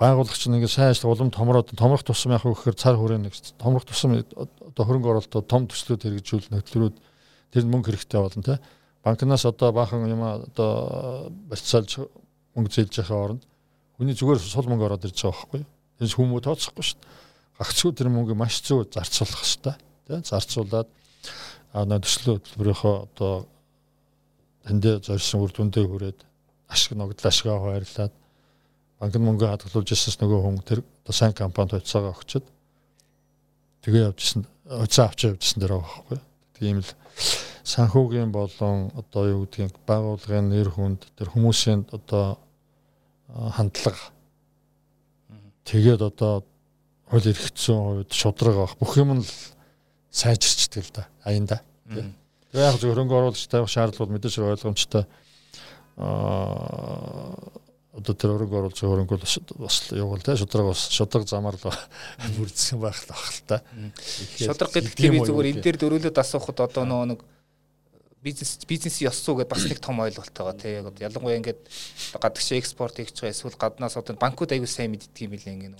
байгуулагч нэг сайн ажил улам томроод томрох тусам яг үхээр цар хүрээ нэг томрох тусам одоо хөрөнгө оруулалтууд том төслүүд хэрэгжүүл нөхлөрүүд тэр мөнгө хэрэгтэй болно тийм. Банкнаас одоо баахан юм одоо барьцаалж мөнгө зээлж яхаа оронд хүний зүгээр сул мөнгө ороод ирж байгаа байхгүй юу. Тэр хүмүүс тооцохгүй шүү дээ. Гагцгүй тэр мөнгө маш зөв зарцуулах хэрэгтэй тийм. Зарцуулаад а төслөө төлбөрийнхөө одоо тэндээ зорьсон үр дүндээ хүрээд ашиг ногдол ашгаа хуваарлаад банкны мөнгө хадгалуулж ирсэнс нөгөө хүн тэр сайн компанид хувьцаагаа өгчөд тэгээ явжсэн хувьцаа авч явжсэн дэр байгаа байхгүй. Тийм л санхүүгийн болон одоо юу гэдгийг байгууллагын нэр хүнд тэр хүмүүсийн одоо хандлага тэгээд одоо хууль эрх зүйн хувьд шудраг авах бүх юм нь сайжирчдаг л да. Аянда. Тийм Тэгээ яг зөв хөрөнгө оруулагчтай шаардлагууд мэдээж ойлгомжтой. Аа одоо тэр хөрөнгө оруулагч хөрөнгө бол бас явуул те. Шудраг бас шудраг замаар л бүрдсэн байх л бах л та. Шудраг гэдэг тийм зүгээр энэ дээр дөрүүлээд асуухад одоо нөгөө нэг бизнес бизнесийн ёс зүй гэдээ бас нэг том ойлголт байгаа тий. Яг ялангуяа ингээд гадагш экспорт хийж байгаа эсвэл гаднаас одоо банкуд аягүй сайн мэддэг юм билээ ингээд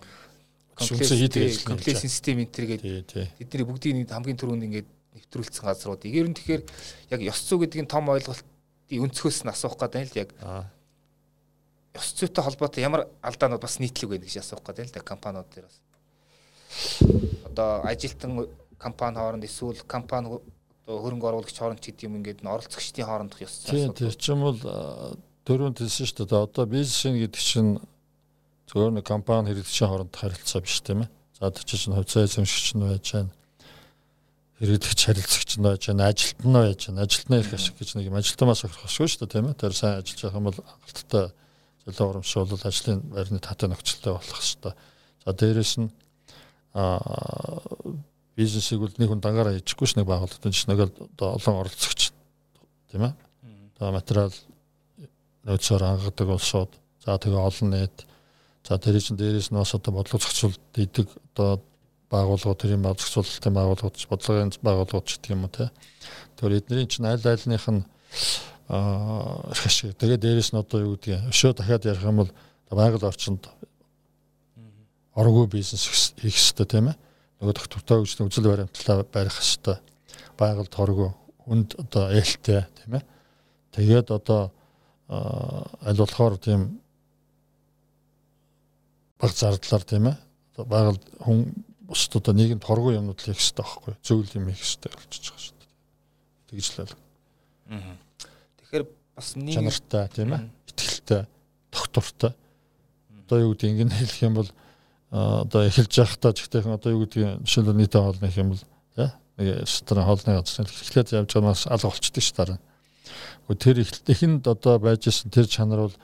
комплекс комплекс систем энэ төр гэдэг тэдний бүгдийн хамгийн түрүүнд ингээд нэвтрүүлсэн газрууд. Эгээр нь тэгэхээр яг ёс зүй гэдгийн том ойлголтын өнцгөөс нь асуух гэдэг нь л яг ёс зүйтэй холбоотой ямар алдаанууд бас нийтлэг байна гэж асуух гэдэг л да компаниуд дээр бас. Одоо ажилтан компани хооронд эсвэл компани хөрөнгө оруулагч хооронд ч гэдэг юм ингээд оролцогчдын хоорондох ёс зүй. Тийм тийм ч юм бол дөрөв хэлсэн шүү дээ. Одоо бизнес гэдэг чинь зөвхөн нэг компани хэрэглэгчийн хооронд харилцаа биш тийм ээ. За тэр чинь хувьцаа эзэмшигч нь байж байна иргэдэгч харилцагч нь байж байна, ажилт нь байж байна. Ажилтны эрх ашиг гэж нэг юм ажилтнаас өгөхгүй шүү дээ, тийм ээ. Тэр сайн ажиллаж байгаа юм бол хангалттай зөвлөө урамшуул ажлын байрны татаа нөхцөлтэй болох хэрэгтэй. За дээрэс нь аа бизнесийг үл нэг хүн дангаараа хийчихгүй ш нэг байгууллагын чинь нэг олон оролцогч тийм ээ. Одоо материал нөөцөөр ангадаг улсууд за тэгээ олон нийт за тэр чинь дээрээс нь бас одоо бодлого зохицуулт идэг одоо байгууллагууд тэр юм зохицуулалтын байгууллагууд бодлогын байгууллагууд ч гэх юм уу те. Тэгэхээр эдний чинь аль альных нь аа ашиг. Тэгээд дээрэс нь одоо юу гэдгийг өшөө дахиад ярих юм бол байгаль орчинд оргуу бизнес хийх хэрэгтэй тийм ээ. Нөгөө дохтортой үжлэн үзэл баримтлалаа барих хэрэгтэй. Байгальд хоргоо үнд одоо ээлтэй тийм ээ. Тэгээд одоо аль болохоор тийм баг зардлаар тийм ээ. Багал хүн бусд одоо нийгэмд хоргоо юмнууд хийх хэрэгтэй байхгүй зөвл юм хийх хэрэгтэй болчихж байгаа шүү дээ. Тэгж л байл. Тэгэхээр бас нийгэм чанартай тийм ээ. Итгэлтэй, тогтвортой. Одоо юу гэдэг ингэ хэлэх юм бол одоо эхэлж явахдаа жигтэйхэн одоо юу гэдэг жишээлбэл нийтэд хоолны их юм бол тий нэг ресторан хоолны газар эхлээд явж байгаанаас алга болчдөг ш дараа. Тэр эхэнд одоо байж исэн тэр чанар бол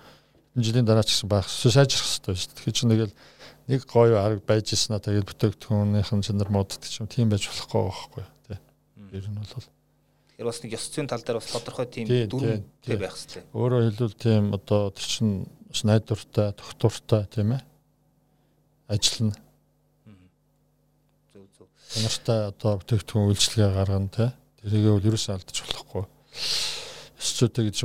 жилийн дараа ч гэсэн байх сайжрах хэрэгтэй шүү дээ. Тэгэхээр чи нэгэл нэг гоё арга байж исэн аа тэгээд бүтээгдэхүүнийхэн чанар моддаг юм тийм байж болохгүй байхгүй тий. Ер нь бол Тэр бас нэг ёс зүйн тал дээр бас тодорхой тийм дүрм тий байх хэрэгтэй. Өөрөөр хэлбэл тийм одоо тэр чин найдвартай, тогтвортой тийм ээ ажиллана. Зөв зөв. Чанартай одоо бүтээгдэхүүн үйлчлэгээ гаргана те. Тэрийгээ бол ерөөсөө алдаж болохгүй. Эсчүүдтэй гэж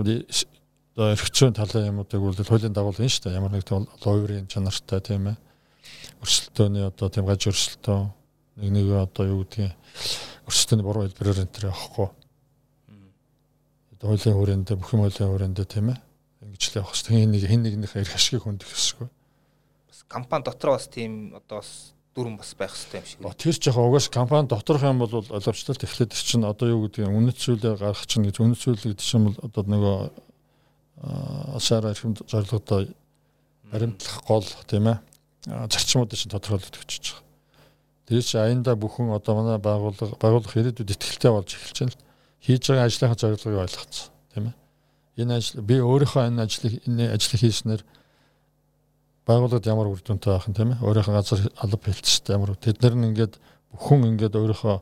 одоо эрхцэн талын юмуудыг бол хуулийн дагуу энэ шүү дээ. Ямар нэг ловерийн чанартай тийм ээ. Өрсөлдөөний одоо тийм гаж өрсөлдөөн нэг нэг одоо юу гэдгийг өрсөлдөөний буруу хэлбэрээр энэ төр явахгүй. Хуулийн хүрээндээ бүх юм хуулийн хүрээндээ тийм ээ. Ингэж л явах хэрэгтэй. Хин нэг хин нэгнийхээ эрх ашгийг хүндэх ёсгүй компани дотор бас тийм одоо бас дүрм бас байх хэрэгтэй юм шиг. Тэр ч яг угаас компани доторх юм бол ойлгомжтой эхлээд чинь одоо юу гэдэг нь үнэт зүйлээ гаргах чинь гэж үнэт зүйл гэдэг чинь бол одоо нөгөө ашаар архимд зорилгодоо баримтлах гол тийм ээ зарчмуудыг чинь тодорхойлогдож байгаа. Тэр чинь аянда бүхэн одоо манай байгууллага байгууллах ирээдүйд ихтэй болж эхэлж байна хийж байгаа ажлынхаа зорилгыг ойлгоцсон тийм ээ. Энэ ажил би өөрийнхөө энэ ажлыг энэ ажлыг хийснээр байгууллагад ямар үр дүнтэй байх юм тийм ээ өөрийнхөө газар алба хэлцтэй ямар тэд нар нь ингээд бүхэн ингээд өөрийнхөө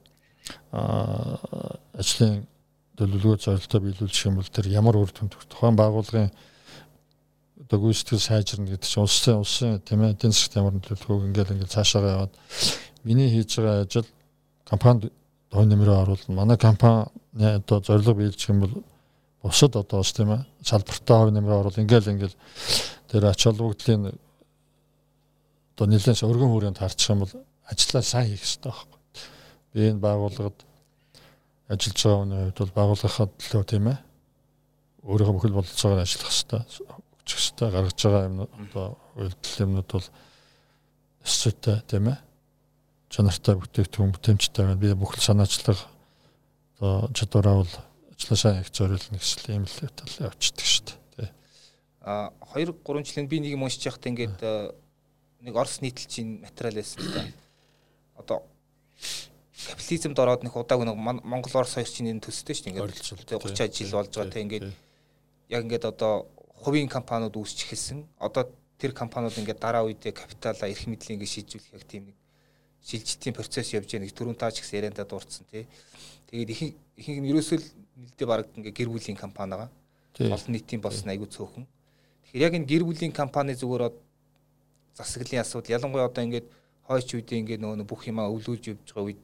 ажлын төлөвлөгөө зорилтоо биелүүлчих юм бол тэр ямар үр дүнд тухайн байгууллагын одоо гүйцэтгэл сайжирна гэдэг чинь улсын улсын тийм ээ эдийн засгт ямар төлөвлөгөөг ингээд ингээд цаашаа яваад миний хийж байгаа ажил компанид доо нэмрээ оруулна манай компани одоо зорилго биелчих юм бол бусад одоо бас тийм ээ салбартаа хувь нэмрээ оруул ингээл ингээл тэр ач холбогдлын одоо нэлээд өргөн хүрээнд харчих юм бол ажиллаа сайн хийх хэрэгтэй байхгүй. Би энэ байгууллагад ажиллаж байгаа хүний хувьд бол байгууллагынхаа төлөө тийм ээ өөрийнхөө бүхэл бололцоогоор ажиллах хэрэгтэй. Өгчих хэрэгтэй гаргаж байгаа юм одоо үйлдэл юмнууд бол өсөйтэй тийм ээ чанартай бүтээгдэхүүн бүтэмжтэй байна. Би бүхэл санаачлага одоо чадвараа бол ажиллаа сайн их зориулна гэсэн ийм л тал явчихдаг шүү дээ. А 2 3 жилийн би нэг юм уншиж байхдаа ингээд нэг Орос нийтлэлчийн материал байсан л да. Одоо капитализмд ороод нэг удааг нэг Монгол Орос хоёр чинь энэ төстэй шүү дээ. Ингээд 30 жил болж байгаа те ингээд яг ингээд одоо хувийн компаниуд үүсч эхэлсэн. Одоо тэр компаниуд ингээд дараа үедээ капиталаа эрх мэдлийг ингээд шийдвэрлэх яг тийм нэг шилжилтийн процесс явж байгаа нэг түрүүн таач гэсэн яриандаа дурдсан тий. Тэгээд ихэнх ихэнх нь ерөөсөө нэлдээ бараг ингээ гэр бүлийн компани байгаа. Олон нийтийн болсон айгүй цөөхөн. Тэгэхээр яг энэ гэр бүлийн компани зүгээр засаглалын асуудал ялангуяа одоо ингээд хойч үедээ ингээд нөгөө бүх юмаа өвлүүлж явж байгаа үед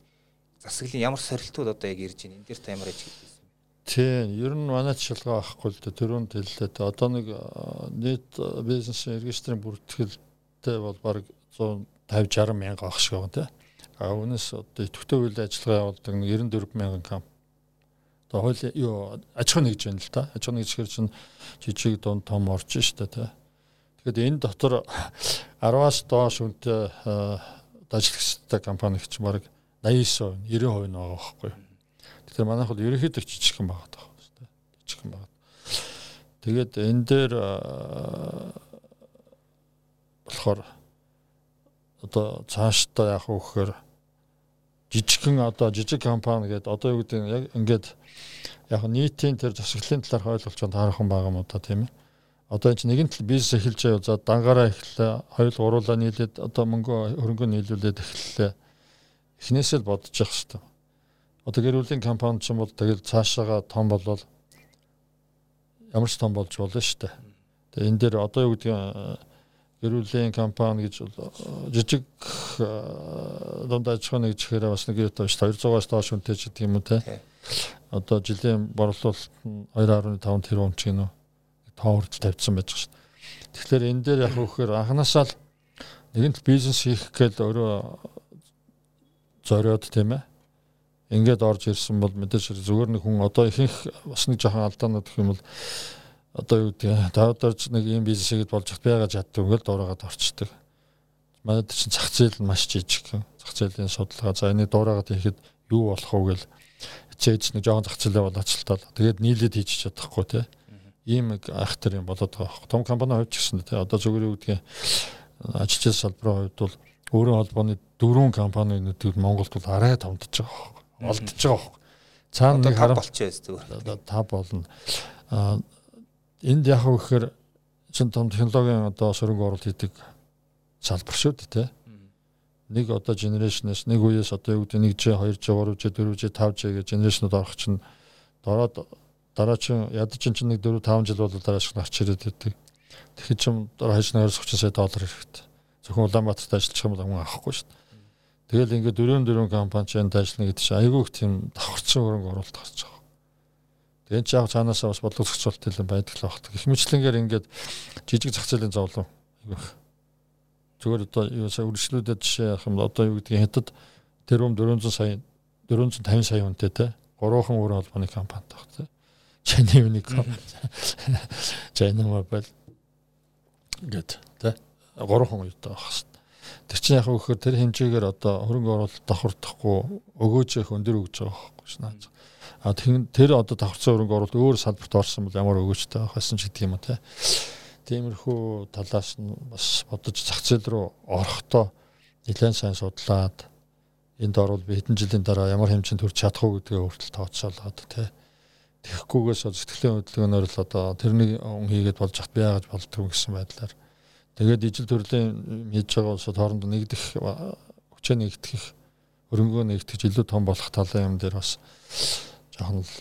засаглалын ямар сорилтууд одоо яг ирж байна энэ дээр та ямар ажиг хийсэн бэ? Тийм, ер нь манай шалгаа авахгүй л дээ түрүүнд хэллээ. Одоо нэг нийт бизнесийн регистрийн бүртгэлтэй бол баг 150 60 мянга авах шиг байгаа тийм. А үүнээс одоо идэвхтэй үйл ажиллагаа явуулдаг 94 мянган комп одоо хууль юу аж ахуй нэгж байна л да. Аж ахуй нэгж хэр чинь жижиг дунд том орж штэ тий. Тэгэхээр энэ дотор 10-аас доош үнэтэй ажиллагчтай компани гэж баг 89%, 90% нь байгаа байхгүй. Тэгэхээр манайх бол ерөнхийдөө жижигхэн байгаа даа. Жижигхэн байгаа. Тэгээд энэ дээр болохоор одоо цаашдаа яах вэ гэхээр жижигхэн одоо жижиг компани гэдэг одоо юу гэдэг яг ингээд яг нийтийн тэр засаглалын талаар ойлголцоо таархан байгаа юм та тийм ээ одоо энэ нэгэн тал бизнес эхэлж байв за дангаараа эхэллээ хоёул гуруулаа нийлээд одоо мөнгө хөрөнгө нийлүүлээд эхэллээ эхнээсээ л бодож явах хэрэгтэй. Одоо гэр бүлийн компани ч юм бол тэгэл цаашаага том болвол ямар ч том болж болно шүү дээ тэгээ энэ дээр одоо юу гэдэг гэр бүлийн компани гэж жижиг дунд аж ахуй нэг чихээрээ бас нэг юу тааш 200-аас доош үнэтэй ч гэдэг юм уу те одоо жилийн борлуулалт нь 2.5 тэрбум ч гинөө тоо хүртэл тавьсан байж шүү дээ. Тэгэхээр энэ дээр яг вөхөр анханасаа л нэгэнт бизнес хийх гээл өөрөө зориод тийм ээ. ингээд орж ирсэн бол мэдээж зүгээр нэг хүн одоо ихэнх бас нэг жоохон алдаанууд гэх юм бол одоо юу гэдэг тавдарж нэг ийм бизнес хийгээд болж байгаа чаддаг ингээд дуурайгаад орчдөг. Манайд чинь зах зээл нь маш жижиг. Зах зээлийн судалгаа за энийг дуурайгаад хийхэд юу болох вэ гэл хичээж нэг жоохон зах зээлээ болооч л таа. Тэгээд нийлээд хийж чадахгүй те. Ийм айхтар юм болоод байгаа. Том компани хувьд ч гэсэн те одоо зүгээр юу гэдгийг ажилчид салбарын хувьд бол өөрийн холбооны дөрвөн компаниудыг Монголд бол арай томдож байгаа олдож байгаа хөө. Цаана нэг харам болчихоос зүгээр. Та болно. А энд яг үхээр чин том технологийн одоо сөрөнгө оруулалт хийдэг салбар шүү дээ тий. Нэг одоо генерашнээс нэг үеэс одоо юу гэдэг 1G, 2G, 3G, 4G, 5G гэж генерашнууд орох чинь дороод дараа чинь ядаж чинь нэг 4 5 жил бол дарааш нь арч ирээд байдаг. Тэгэхээр чим дараа хажны 20 сая доллар хэрэгтэй зөвхөн Улаанбаатарт ажиллах юм бол мөн авахгүй шүү дээ. Тэгэл ингээд дөрөв дөрөв компаничанд ажиллана гэдэг чинь айгүйх тийм давхарцсан хөрөнгө оруулалт гарч байгаа. Тэгээд яг цаанаасаа бас бодлого зохицуулт хэлэн байдаг л багт. Гэх мэтлэнгээр ингээд жижиг зах зээлийн зовлон айгүйх. Зүгээр одоо юусаа үржилүүдэд жишээ авах юм бол одоо юу гэдгийг хятад тэр юм 400 сая 450 сая хүнтэй те 3 хон өөр холбооны компанид баг те. Чиний юник компани. China Mobile гэдэг 3 хон юутай байх хэв. Тэр чинь яг хөөхөр тэр хэмжээгээр одоо хөрөнгө оруулалт давхардахгүй өгөөжөөх өндөр өгж байгаа байхгүй шнаа. А тэр одоо давхарсан хөрөнгө оруулалт өөр салбарт орсон бол ямар өгөөжтэй байх байсан ч гэдэг юм уу те. Тиймэрхүү талаас нь бас бодож зах зээл рүү орохдоо нэлээд сайн судлаад энд орвол би хэдэн жилийн дараа ямар хэмжээнд хүрч чадах уу гэдгээ өөртөө тооцоолоод тий. Тэгэхгүйгээс зэтгэлийн хөдөлгөөнөөр л одоо тэрний он хийгээд болж хат бий гэж болдгоо гэсэн байдлаар Тэгээд ижил төрлийн хийж байгаа улсууд хоорондоо нэгдэх хүчээ нэгтгэх өрөнгөө нэгтгэж илүү том болох талын юм дээр бас жоохон л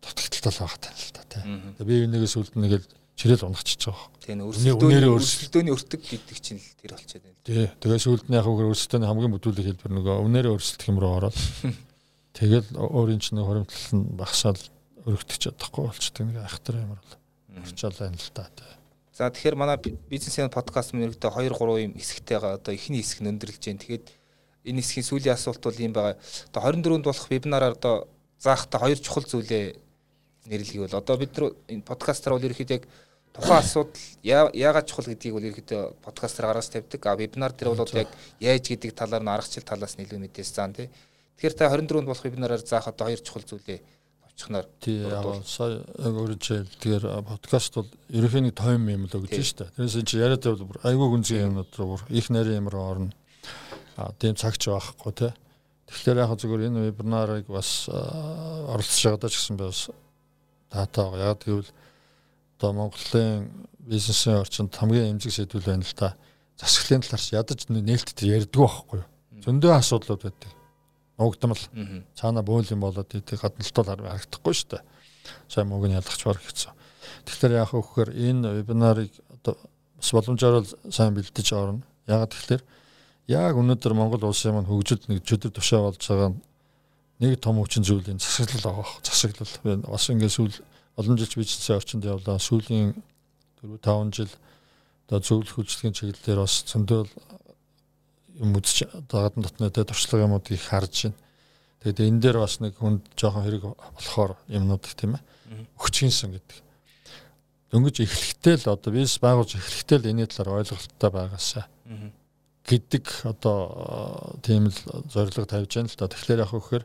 дутагдaltaл байгаа тань л та тийм. Би энэс үлд нэгэл чирэл унгачиж байгаа. Тийм өрсөлдөөний өрсөлдөөний өртөг гэдэг чинь л тэр болчиход байна. Тий. Тэгээд сүлд нь яг үгээр өрсөлдөөний хамгийн бүдүүлэг хэлбэр нөгөө өнөөрөө өрсөлдөх юм руу ороод тэгэл өөрийн чинь хоримтлал нь багасаал өргөдөж чадахгүй болчихдог нэг айхтар юм бол. Орчаал байна л та. Тий. За тэгэхээр манай бизнесийн подкаст мөн ерөөдөө 2 3 юм хэсэгтэйгээ одоо эхний хэсэг нь өндөрлж जैन. Тэгээд энэ хэсгийн сүүлийн асуулт бол юм байгаа. Одоо 24-нд болох вебинараар одоо заахта хоёр чухал зүйлээ нэрлэгийг бол одоо бид нар энэ подкастаар бол ерөөхдөө яг тухайн асуудал яагаад чухал гэдгийг бол ерөөхдөө подкастаар гаргаж тавьдаг. А вебинар дээр бол яг яаж гэдэг талаар нь аргачлал талаас нь илүү мэдээс заан тий. Тэгэхээр та 24-нд болох вебинараар заах одоо хоёр чухал зүйлээ очихноор тий яг сая өөрөөр тэгэхээр подкаст бол ерөнхийн нэг тойм юм л өгч штэ. Тэрээс чи яриад бол айгүй гүнзгий юмнууд руу их нарийн юм руу орно. А тийм цагч байхгүй тий. Тэгэхээр яг зүгээр энэ вебинарыг бас оролцож байгаадаа ч гэсэн би бас таатаа яг гэвэл одоо Монголын бизнесийн орчинд хамгийн эмзэг сэдвүүл байна л та. Засаглалын талаарч ядаж нээлттэй ярьдгүй байхгүй юу. Зөндөө асуудлууд байдаг нуугдмал цаана бөөл юм болоод идэх гадналтал харагдахгүй шүү дээ. Сайн мөг нь ялгч баг гэсэн. Тэгэхээр яах вэ гэхээр энэ вебинарыг одоо бас боломжоор сайн бэлдэж орно. Ягаад тэгэхээр яг өнөөдөр Монгол улсын маань хөгжилд нэг чөдөр тушаа болж байгаа нэг том хүчин зүйлийн засаглал байгаа. Засаглал бас ингээд сүүл олон жил бизнесийн орчинд явлаа. Сүүлийн 4 5 жил одоо зөвлөх үйлчлэгийн чиглэлээр бас зөндөө юм үзэж гадна дотны тэ туршлага юмуудыг харж байна. Тэгээд энэ дээр бас нэг хүнд жоохон хэрэг болохоор юмнууд тийм ээ. Өгчгийнсэн гэдэг. Дөнгөж эхлэхдээ л одоо бис байгуулж эхлэхдээ л энэ талаар ойлголттой байгаасаа гэдэг одоо тийм л зорилго тавьж байна л да. Тэгэхээр яг хөөхөр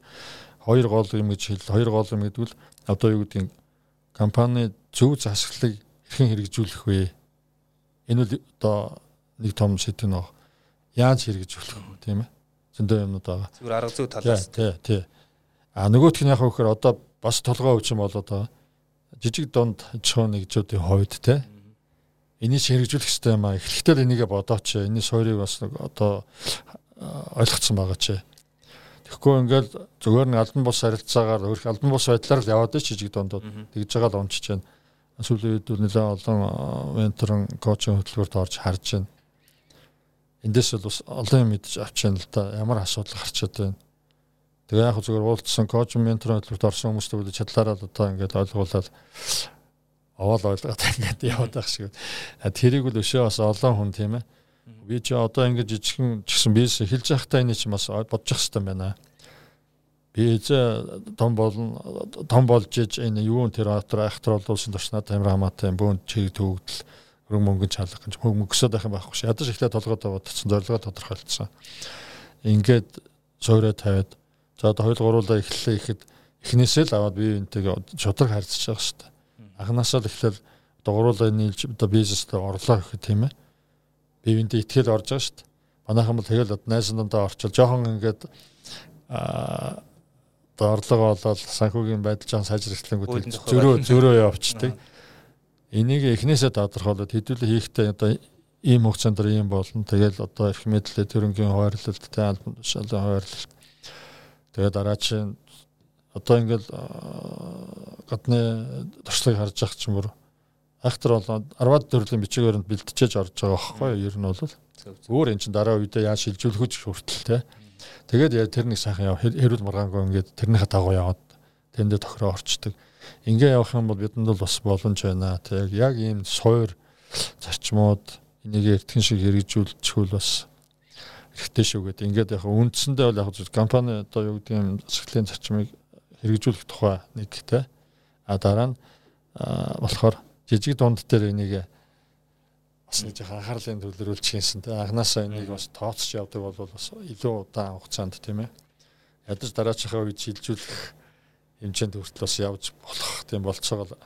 хоёр гол юм гэж хэл хоёр гол юм гэдэг нь одоо юу гэдэг компани зөв засаглалыг хэрхэн хэрэгжүүлэх вэ? Энэ бол одоо нэг том сэдв нөө яаж хэрэгжүүлэх вэ тийм ээ зөндөө юмнууд байгаа. Зүгээр арга зүй талаас. Тий, тий. А нөгөөх нь яг хөөхөр одоо бас толгой өвчин болоод байгаа. Жижиг дунд чоо нэгжүүдийн хувьд те. Энийг хэрэгжүүлэх хэрэгтэй юм а. Эхлэхдээ л энийгээ бодооч. Энэний суурийг бас одоо ойлгоцсон байгаа ч. Тэгэхгүй ингээл зүгээр нэг албан бус харилцаагаар өөрх албан бус байдлаар л яваад чи жижиг дундууд тэгж байгаа л унчиж байна. Сүүлийн үед нэлээд олон менторын коучинг хөтөлбөрт орж харж байна эндээс бол бас олон юм мэдж авч яана л да ямар асуудал гарчаад байна. Тэгээ яг зүгээр уулзсан коуч ментор хөтөлбөрт орсон хүмүүстэй бол чадлаараа л одоо ингээд ойлгуулаад аваад ойлгоод ингээд яваад байх шиг. Тэрийг л өшөө бас олон хүн тийм ээ. Би ч одоо ингээд жижигхэн ч гэсэн бизнес эхэлж байхдаа энэ чинь бас бодож явах хэрэгтэй байна. би эзэ том болно том болж иж энэ юу тэр атра айхтар олуулсан турш надад амар хамаатай бүүн чиг төгдөл хөрөнгө мөнгөнд чалах гэж мөнгөсөд байх юм байхгүй ш. Ядаж ихлэ толгойд бодсон зорилгоо тодорхойлцсон. Ингээд сойроо тавиад за одоо хоёул гуруулаа эхлэлээ ихэд эхнээсээ л аваад би энтэйгээ шудраг харьцаж байгаа шүү дээ. Анханасаа л эхлээл одоо гуруулаа нийлж одоо бизнестэй орлоо гэх тийм ээ. Би энтэй итгэл орж байгаа шүү дээ. Манайхан бол тэгэл найсан дундаа орчвол жоохон ингээд аа одоо орлого болоод санхүүгийн байдал жоон сайжрахлангууд зөрөө зөрөө явчихдаг. Энийг эхнээсээ тодорхойлоод хэдүүлээ хийхдээ одоо ийм хугацаанд ийм болно. Тэгэл одоо их мэдлээ төрөнгийн хуваарлалт тэ албан тушаалын хуваарлалт. Тэгээд дараа чинь одоо ингээл гадны туршлагыг харж ах ч юм уу айхтар болоод 10-аад төрлийн бичгээр нь бэлтжиж орж байгаа байхгүй юу? Ер нь бол өөр эн чин дараа үедээ яаж шилжүүлэх үуч хүртэл те. Тэгээд яа тэр нэг сайхан яв хэрүүл маргаангүй ингээд тэрнийхээ дагуу яваад тэндээ тохироо орчдөг. Ингээ явах юм бол бидэнд бол бас боломж байна. Тэг яг ийм суур зарчмууд энийг эртхэн шиг хэрэгжүүлчихвэл бас хэрэгтэй шүү гэдэг. Ингээд яг үндсэндээ бол яг компани одоо юу гэдэг юм ашиглалын зарчмыг хэрэгжүүлэх тухай нэг те. А дараа нь болохоор жижиг дунд дээр энийг бас нэг жоохон анхаарлын төвлөрүүлж хийсэн анханасаа энийг бас тооцож явдаг бол бас илүү удаан хугацаанд тийм ээ ядаж дараачихаа үед шилжүүлэх хэмжээнд хүртэл бас явж болох тийм болцоогоо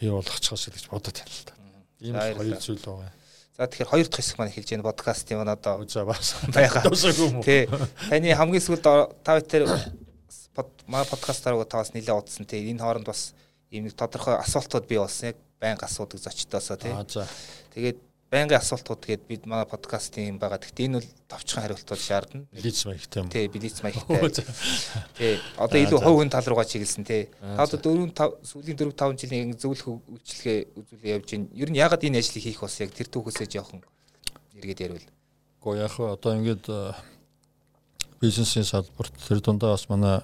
бий болгочихоос гэж бодод байна л да. Ийм хоёр зүйл байгаа. За тэгэхээр хоёр дахь хэсэг маань хэлж байна подкастын маань одоо за бас байгаа. Тий. Таны хамгийн сүүлд та бүхэн маа подкастаар та бас нэлээд удсан тий. Энэ хооронд бас ийм нэг тодорхой асуултууд бий болсон яг байнга асуудаг зочдоосоо тий. Тэгээд байнгын асуултууд гээд бид манай подкастын байгаа. Гэхдээ энэ бол товчхон хариултууд шаардна. Билиц маягтай юм. Тий, билиц маягтай. Тий. Одоо илүү хувийн тал руугаа чиглэсэн тий. Та одоо 4 5 сүүлийн 4 5 жилийн зөвлөх үйлчлэгээ үзүүлээ явж байна. Ер нь ягаад энэ ажлыг хийх болсон яг тэр түүхээсээ жоохон эргээд ярил. Гэхдээ яг одоо ингээд бизнесийн салбарт тэр дундаа бас манай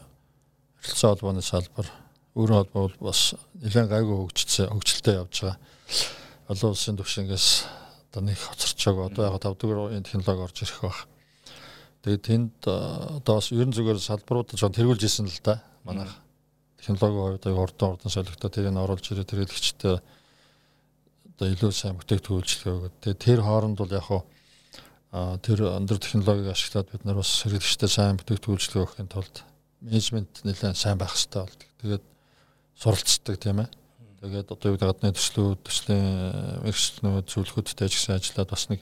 харилцаа холбооны салбар өөрөө холбоо бас нэлээд гайгүй хөгжсөн хөгжилтэй явж байгаа. Олон улсын түвшингээс одоо нэг хоцорчоог одоо яг 5 дугаар үеийн технологи орж ирэх баг. Тэгээд тэнд одоо бас ерөн зүгээр салбаруудад жоо тэргүүлж исэн л да. Манайх технологийн хувьд урдан урдан солигдоо тэрийг оруулж ирээ тэргэлэгчтэй одоо илүү сайн бүтээгдэхүүн үйлчлэгээ өгöd. Тэгээд тэр хооронд бол яг хуу тэр өндөр технологиг ашиглаад бид нар бас хэрэглэгчтэй сайн бүтээгдэхүүн үйлчлэгээ өгөхийн тулд менежмент нэлээд сайн байх хэрэгтэй болдог. Тэгээд суралцдаг тийм ээ. Тэгээд одоо юу гадны төслүүд, төслийн мэрэгчлэнүүд, зөвлөхөдтэй ч гэсэн ажиллаад бас нэг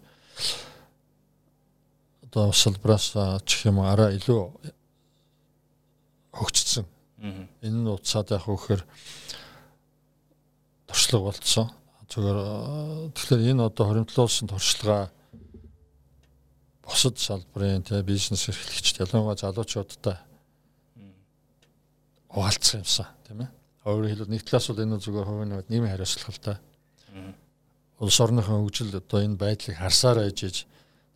одоо салбраас чих юм араа илүү хөгжсөн. Энэ нь уцаад яг хөөхөр туршлага болцсон. Зүгээр тэгэхээр энэ одоо хоримтлуулсан туршлага бусад салбарын тэ бизнес эрхлэгчд ялангуяа залуучуудтай хуваалцсан юмсан тийм ээ. Өөрөөр хэлбэл нэг талаас бол энэ зүгээр хувийн хувьд нийгмийн хариуцлага л та. Улс орныхон хөгжил одоо энэ байдлыг харсаар ээжж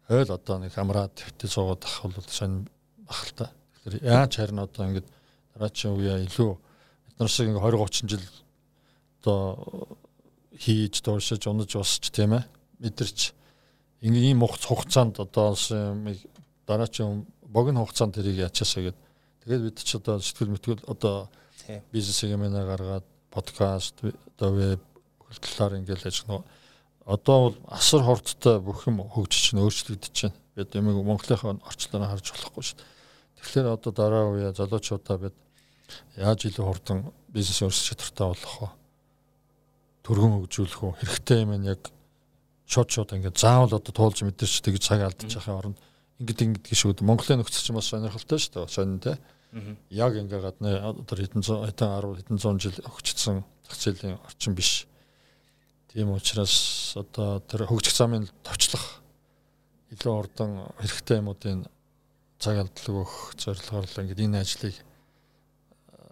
ойл одоо нэг хамраад твтэ суугаад ах бол сонь бах л та. Тэгэхээр яаж харин одоо ингээд дараагийн үеэ илүү бид нар шиг ингээ 20 30 жил одоо хийж дууршиж унаж усч тийм ээ мэдэрч ингээ ийм хугацаанд одоо улсын дараагийн богино хугацаанд тэрийг ячаасаа гээд тэгээд бид ч одоо сэтгэл мэтгэл одоо бизнес семинар гаргаад подкаст одоо веб талаар ингээл ажиллана. Одоо бол асар хурдтай бүх юм хөгжиж чинь өөрчлөгдөж чинь. Бид юмыг Монголынхаа орчлоороо харж болохгүй шүү дээ. Тэгэхээр одоо дараа үе залуучуудаа бид яаж илүү хурдан бизнес өрсөлдөх чадвартай болох вэ? Төргөн хөгжүүлэх үү? Хэрэгтэй юм яг шууд шууд ингээд заавал одоо туулж мэдэрч тэгж цаг алдчихахын оронд ингээд ингээд гişүүд Монголын нөхцөл чинь бас сонирхолтой шүү дээ. Сонин те. Яг ингээ гадны одоо хэдэн зуун хэдэн 10 хэдэн зуун жил өгчсөн зах зээлийн орчин биш. Тийм учраас одоо тэр хөгжих замын товчлох илүү урдан хэрэгтэй юмуудын цаг алдлаг өгөх зорилгоор л ингээд энэ ажлыг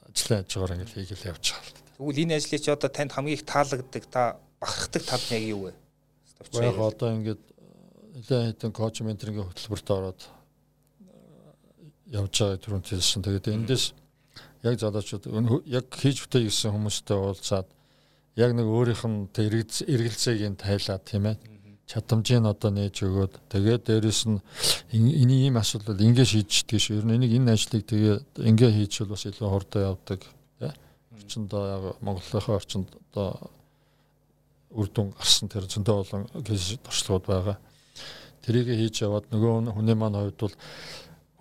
ажлын ажгаар ингээд хийгээл явж байгаа л. Тэгвэл энэ ажлыг чи одоо танд хамгийн их таалагддаг та бахархдаг тал нь яг юу вэ? Яг одоо ингээд нэлээд хэдэн коуч менторингийн хөтөлбөрт ороод явж байгаа түрүүнд хэлсэн. Тэгээд эндээс яг залуучууд яг хийж бүтэе гэсэн хүмүүстэй уулзаад яг нэг өөрийнх нь эргэлзээг нь тайлаад тийм ээ чадамжийг одоо нээж өгөөд тэгээд дээрэс нь энийг ийм асуудал ингээ шийдчихдэг ш. Ер нь энийг энэ ажлыг тэгээ ингээ хийчихвэл бас илүү хурдан явдаг тий. Орчиндоо яг Монголынхаа орчинд одоо үр дүн гарсан тэр зөндөө болон кейс туршлагууд байгаа. Тэрийг хийж яваад нөгөө хүний маань хувьд бол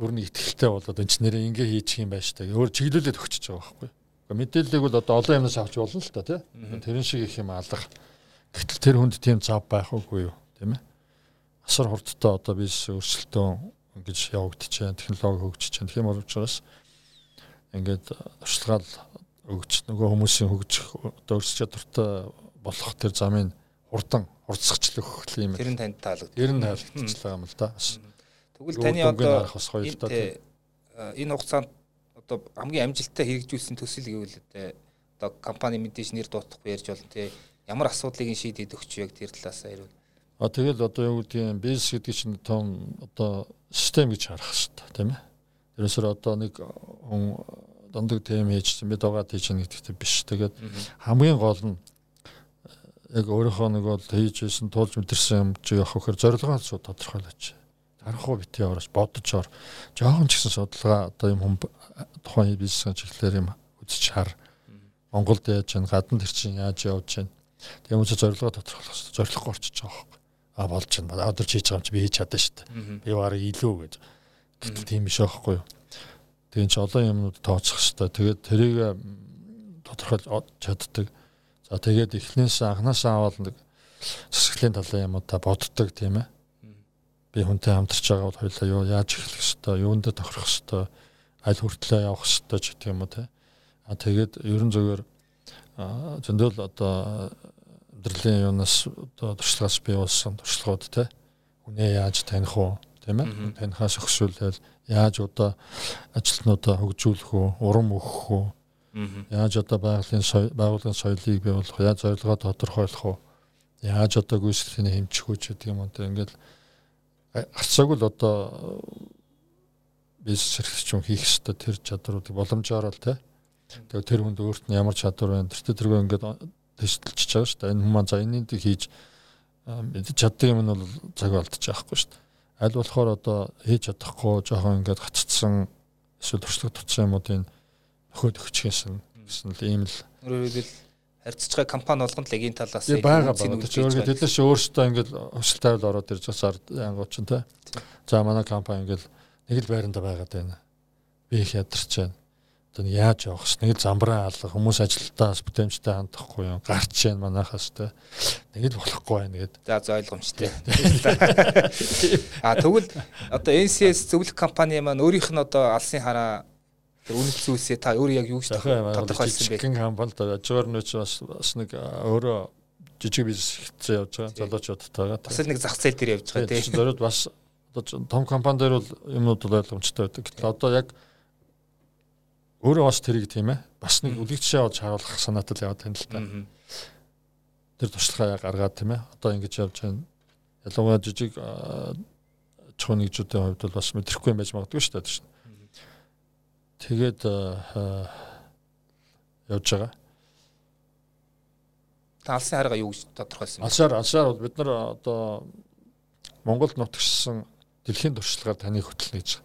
өөр нэг ихтэлтэй болоод энэ ч нэрээ ингээ хийчих юм байж таг. Өөр чиглүүлээд өгчөж байгаа байхгүй. Мэдээллийг бол одоо олон юмнаас авч болно л та тий. Тэрэн шиг их юм алга Гэтэл тэр хүнд тийм зав байх үгүй юу, тийм ээ? Асар хурдтай одоо бизнес өөрчлөлтөө ингэж явагдаж байна, технологи хөгжиж байна. Тийм учраас ингээд туршлагаал өгч нөгөө хүмүүсийн хөгжих одоо өрсөж чадвартай болох тэр замыг хурдан хурцсагчлах юм. Тэр нь танд таалагдав. Тэр нь таалагдчихлаа юм л да. Тэгвэл таны одоо энэ хугацаанд одоо хамгийн амжилттай хэрэгжүүлсэн төсөл гэвэл одоо компани мэдээж нэр дуутахгүй ярьж болно тий ямар асуудлыг шийдээд өгч яг тэр талаас хариул. А тэгэл одоо юу гэдгийг бизнес гэдэг чинь том одоо систем гэж харах хэрэгтэй тийм ээ. Тэрнээсээ одоо нэг хүн дондог тэм хийж хийж байгаа гэдэгт биш. Тэгээд хамгийн гол нь яг өөрийнхөө нэг бол хийж исэн тулж мэдэрсэн юм чи явах гэхээр зорилгоо шууд тодорхойлооч. Тарахгүй битгий орож бодож ор. Жохон ч гэсэн судалгаа одоо юм хүн тухайн бизнесийн чиглэлээр юм үзэж хар. Монголд яаж чинь гадна тэр чинь яаж явж чинь Тийм учраас зорилгоо тодорхойлох хэрэгтэй. Зорилгогүй орчиж байгаа байхгүй. А болж байна. Өдөр хийж байгаа юм чи би хийж чадсан шүү дээ. Би барыг илүү гэж. Гэтэл тийм биш байхгүй юу. Тийм ч олон юмнууд тооцох хэрэгтэй. Тэгээд тэрийг тодорхойлж чаддаг. За тэгээд эхнээс анханасаа аваад засаглалын талын юмудаа боддог тийм ээ. Би хүнтэй хамтарч байгаа бол хоёлаа юу яаж эхлэх хэвээр, юундээ тохирох хэвээр, аль хүртлээ явах хэвээр ч гэх юм уу те. А тэгээд ерөн зөвөр зөндөл одоо амьдралын юунаас одоо туршлагаас бий болсон туршлагууд те. Үнэ яаж таних уу тийм ээ? Танихаас өгсүүлэл яаж одоо ажилтнуудаа хөгжүүлэх үү урам өгөх үү? Яаж одоо байгууллагын байгууллагын соёлыг бий болгох яаж зорилгоо тодорхойлох уу яаж одоо гүйцэтгэхний хэмжих үү гэдэг юм одоо ингээд гарцааг л одоо бизнес хэрэгч хийх ёстой тэр чадруудыг боломжоор л те Тэгээ тэр хүнд өөрт нь ямар чадвар байна. Тэр тэргөө ингээд тестэлж байгаа шүү дээ. Энэ хүмүүс за энэнийг хийж мэдж чаддаг юм нь бол цаг алдчих яахгүй шүү дээ. Аль болохоор одоо хийж чадахгүй жоохон ингээд гаццсан эсвэл туршлага тутсан юмуудын нөхөд өгчихсэн гэсэн л ийм л харьцаж байгаа компани болгонд л эгийн талаас байгаа байгаа. Тэр өөрөө тэднээс өөрсдөө ингээд хөсөлтөйл ороод ирж байгаа ангууд чинь те. За манай компани ингээд нэг л байранда байгаад байна. Би их ядарч байна одоо яаж явах вэ? Нэг л замбраа алга хүмүүс ажилтнаас бүтээмжтэй хандахгүй юм. Гарч जैन манахаас тэ. Нэг л болохгүй байна гээд. За за ойлгомжтой. А тэгвэл одоо NCS зөвлөх компани маань өөрийнх нь одоо алсын хараа тэр үнэт зүйлсээ та өөрөө яг юу гэж тодорхойлсон бэ? Жижиг компанид ажгаар нөөч бас бас нэг өөрөө жижиг бизнес хийцээ явж байгаа залуучуудтайгаа. Бас нэг зах зээл дээр явж байгаа тийм. Зориуд бас одоо том компани дээр бол юмнууд бол ойлгомжтой байдаг. Гэтэл одоо яг өөрөө бас тэрийг тийм ээ бас нэг үлэгчшээ авч харуулах санаатай л яваад байна л та. Тэр туршлагаа гаргаад тийм ээ одоо ингэж явж байна. Ялангуяа жижиг чухал нэгжүүдийн хувьд бол бас мэдрэхгүй юм байж магадгүй шүү дээ. Тэгээд явж байгаа. Та алсын харгаа юу гэж тодорхойлсон бэ? Алсаар алсаар бол бид нар одоо Монголд нутагшсан дэлхийн туршлагаар таныг хөтлөнө гэж.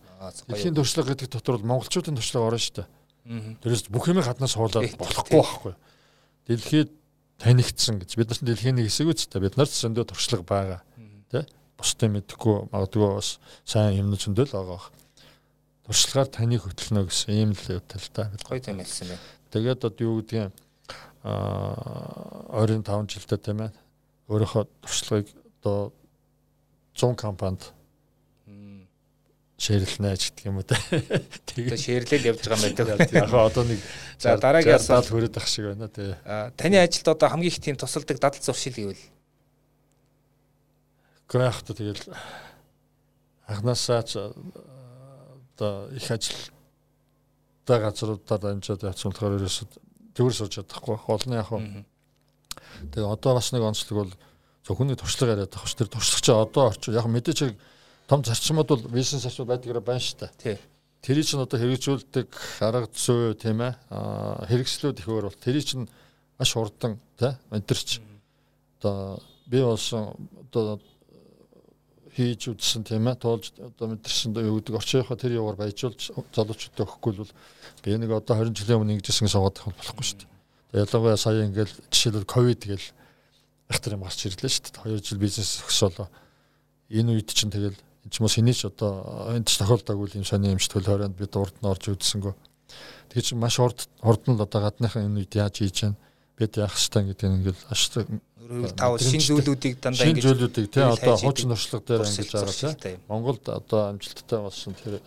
Дэлхийн туршлага гэдэг дотор бол монголчуудын туршлага орно шүү дээ. Тэрээс бүх юм гаднаас суулаад болохгүй байхгүй. Дэлхийд танигдсан гэж бид нарт дэлхийн нэг хэсэг үстэй бид нарт зөндөө туршлага байгаа. Тэ? Бусдын мэдхгүй магадгүй бас сайн юм зөндөө л байгаа бах. Туршлагаар таныг хөтлөнө гэсэн ийм л үтэл та. Гоё хэлсэн байна. Тэгээд одоо юу гэдгийг аа 25 жилдээ тийм ээ. Өөрийнхөө туршлагыг одоо 100 компанид шеэрлэнэ ч гэдэг юм уу те. Тэгээ шеэрлэл явж байгаа юм байдаг. Яг одоо нэг за дараагийн асуулт хүрээд ах шиг байна тий. Таны ажилд одоо хамгийн их тийм тусалдаг дадал зуршил гэвэл Гэхдээ яг та тэгэл анханасаа одоо их ажилтай газруудаар дамжаад явсан болохоор ерөөсө төгөр сууж чадахгүй. Олон яг Тэгээ одоо бас нэг онцлог бол зөвхөн туршлага яриад байгаа ш. Тэр туршлага чи одоо орчих. Яг мэдээч том зарчмууд бол бизнес зарчмууд байдаг байна шүү дээ. Тий. Тэрийг чинь одоо хэрэгжүүлдэг арга зүй тийм ээ хэрэгслүүд их өөр бол тэрийг чинь маш хурдан тий мэдэрч одоо би болсон одоо хийж үзсэн тийм ээ тоолж одоо мэдэрсэн юу гэдэг орчийнхоо тэр яваар баяжуулж залуучуудад өгөхгүй бол би нэг одоо 20 жилийн өмнө ингэжсэн суугаад байх болохгүй шүү дээ. Ялангуяа сая ингээл жишээлбэл ковид гээл ихтер юм гарч ирлээ шүү дээ. 2 жил бизнес зогсоолоо. Энэ үед чинь тэгэл энэ ч мос хинээч одоо энд ч тохиолдоогүй юм сони юм шиг төл хорионд бид урд нь орж үзсэнгөө. Тэгээ чи маш урд урд нь л одоо гадныхан энэ үед яаж хийж яана бид яах ёстой гэдэг нь ингээл ашиг тав шин зүйлүүдийг дандаа ингэж шин зүйлүүдийг тий одоо хуучин туршлага дээр ингэж байгаа тий Монголд одоо амжилттай болсон тэр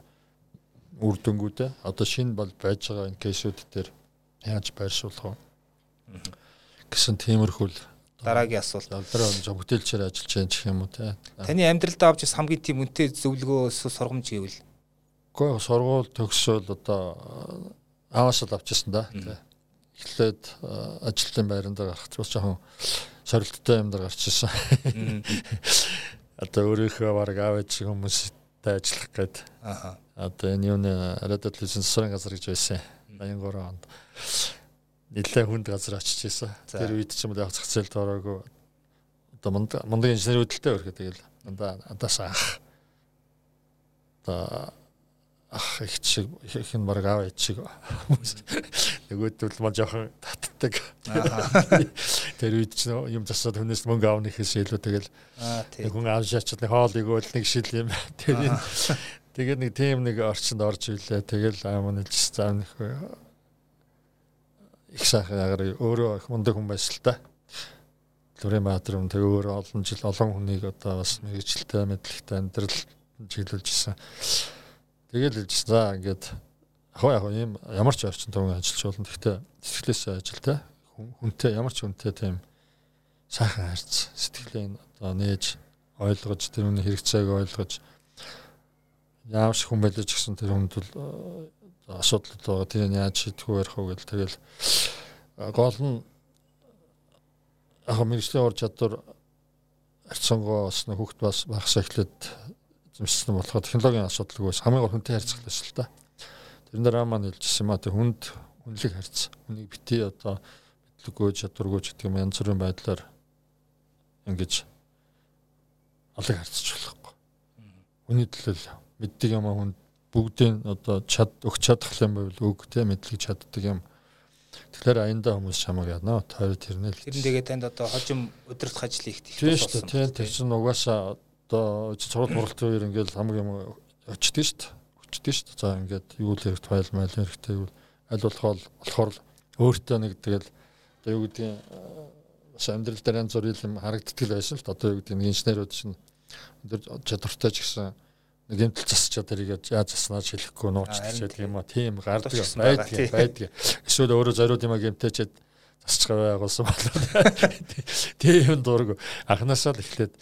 үр дүнгуудээ одоо шин бол байж байгаа энэ кейсүүд дээр яаж байршуулах вэ гэсэн тиймэрхүүл дараагийн асуулт. Онж бүтээлчээр ажиллаж байгаа гэх юм уу те. Таны амьдралдаа авч хамгийн тийм үнэтэй зөвлөгөө сургамж гэвэл. Гэхдээ сургууль төгсөөл одоо ааваас л авчихсан да. Эхлээд ажилтны байранд гарах бас жоохон сорилттой юм дээр гарч ирсэн. Одоо өөрийнхөө баг ээж хүмүүстэй ажиллах гээд. Аа. Одоо энэ юуны радио телевизэн засварын газар гэж байсан. 83 онд нэлээ хүнд газар очиж исэн. Тэр үед ч юм уу яг зах зээлд ороогүй одоо мундаг мундаг инженер хөдөлтэй өрхөө тэгэл дандаа надаас ах одоо ах их шиг их нь баг аав ич шиг нөгөөдөл маа жоохон татдаг. Тэр үед ч юм засаад хүнээс мөнгө аавны хэсэ илүү тэгэл нэг хүн аав шаачд нэг хоол игөөл нэг шил юм. Тэр тэгээд нэг тийм нэг орчинд орж ирлээ. Тэгэл аав маань хэлж заав нэг их сайхан агаар өөрөө их мундаг хүн байсан л та. Баатар юм тэг өөрөө олон жил олон хүнийг одоо бас мэрэгчлээ мэдлэгтэй амьдрал чиглүүлж исэн. Тэгэл хэлж за ингээд хоо яг юм ямар ч орчин төвөн ажиллаж болно. Гэхдээ сэтгэлээс ажилтай хүнтэй ямар ч хүнтэй тийм сайхан харьц сэтгэлээ одоо нээж ойлгож тэр үний хэрэгцээг ойлгож ч хүн байлж гэсэн тэр хүнд бол асуудал байгаа. Тэр яаж шийдэх вэ вэ гэл тэгэл гол нь яг мэрэгжлийн ур чадвар арцсангоо бас хүүхд бас багсаа эхлээд зэмссэн болохоор технологийн асуудалгүй хамгийн гол хүнтэй харьцах л шүү дээ. Тэрэн дээр маань хэлжсэн юм а тэг хүнд хүнлэг харьц. Хүнийг бити одоо мэдлэггүй чадваргүй гэдэг юм янз бүрийн байдлаар ингэж алыг харьцаж болохгүй. Хүний төлөө мэддэг юм а хүнд бүгдийн одоо чад өгч чадах юм байвал үг те мэдлэг чаддаг юм. Тэгэхээр аяндаа хүмүүс чамаг яана. Тойр тэрнэл. Тэр нэгээ танд одоо хожим өдөртөх ажил их их болсон. Тийм тийм чинь угаасаа одоо сурал муралтын үеэр ингээл хамаг юм очдөг шүү дээ. Өчдөг шүү дээ. За ингээд юу л хэрэгтэй файл майл хэрэгтэй юу аль болох болохоор өөртөө нэг тэгэл одоо юу гэдгийг бас амьдрал дээр янз бүр юм харагддаг байсан л одоо юу гэдэг нь инженерүүд чинь өндөр чадвартай ч гэсэн нэг юм засчаад тэрийг яаж заснаа шилэхгүй нуучдаг гэдэг юм а тийм гардаг байдаг байдаг эсвэл өөрөө зориуд юм а гэмтэйчээд засч байгуулсан болоо тийм дург анханасаа л эхлээд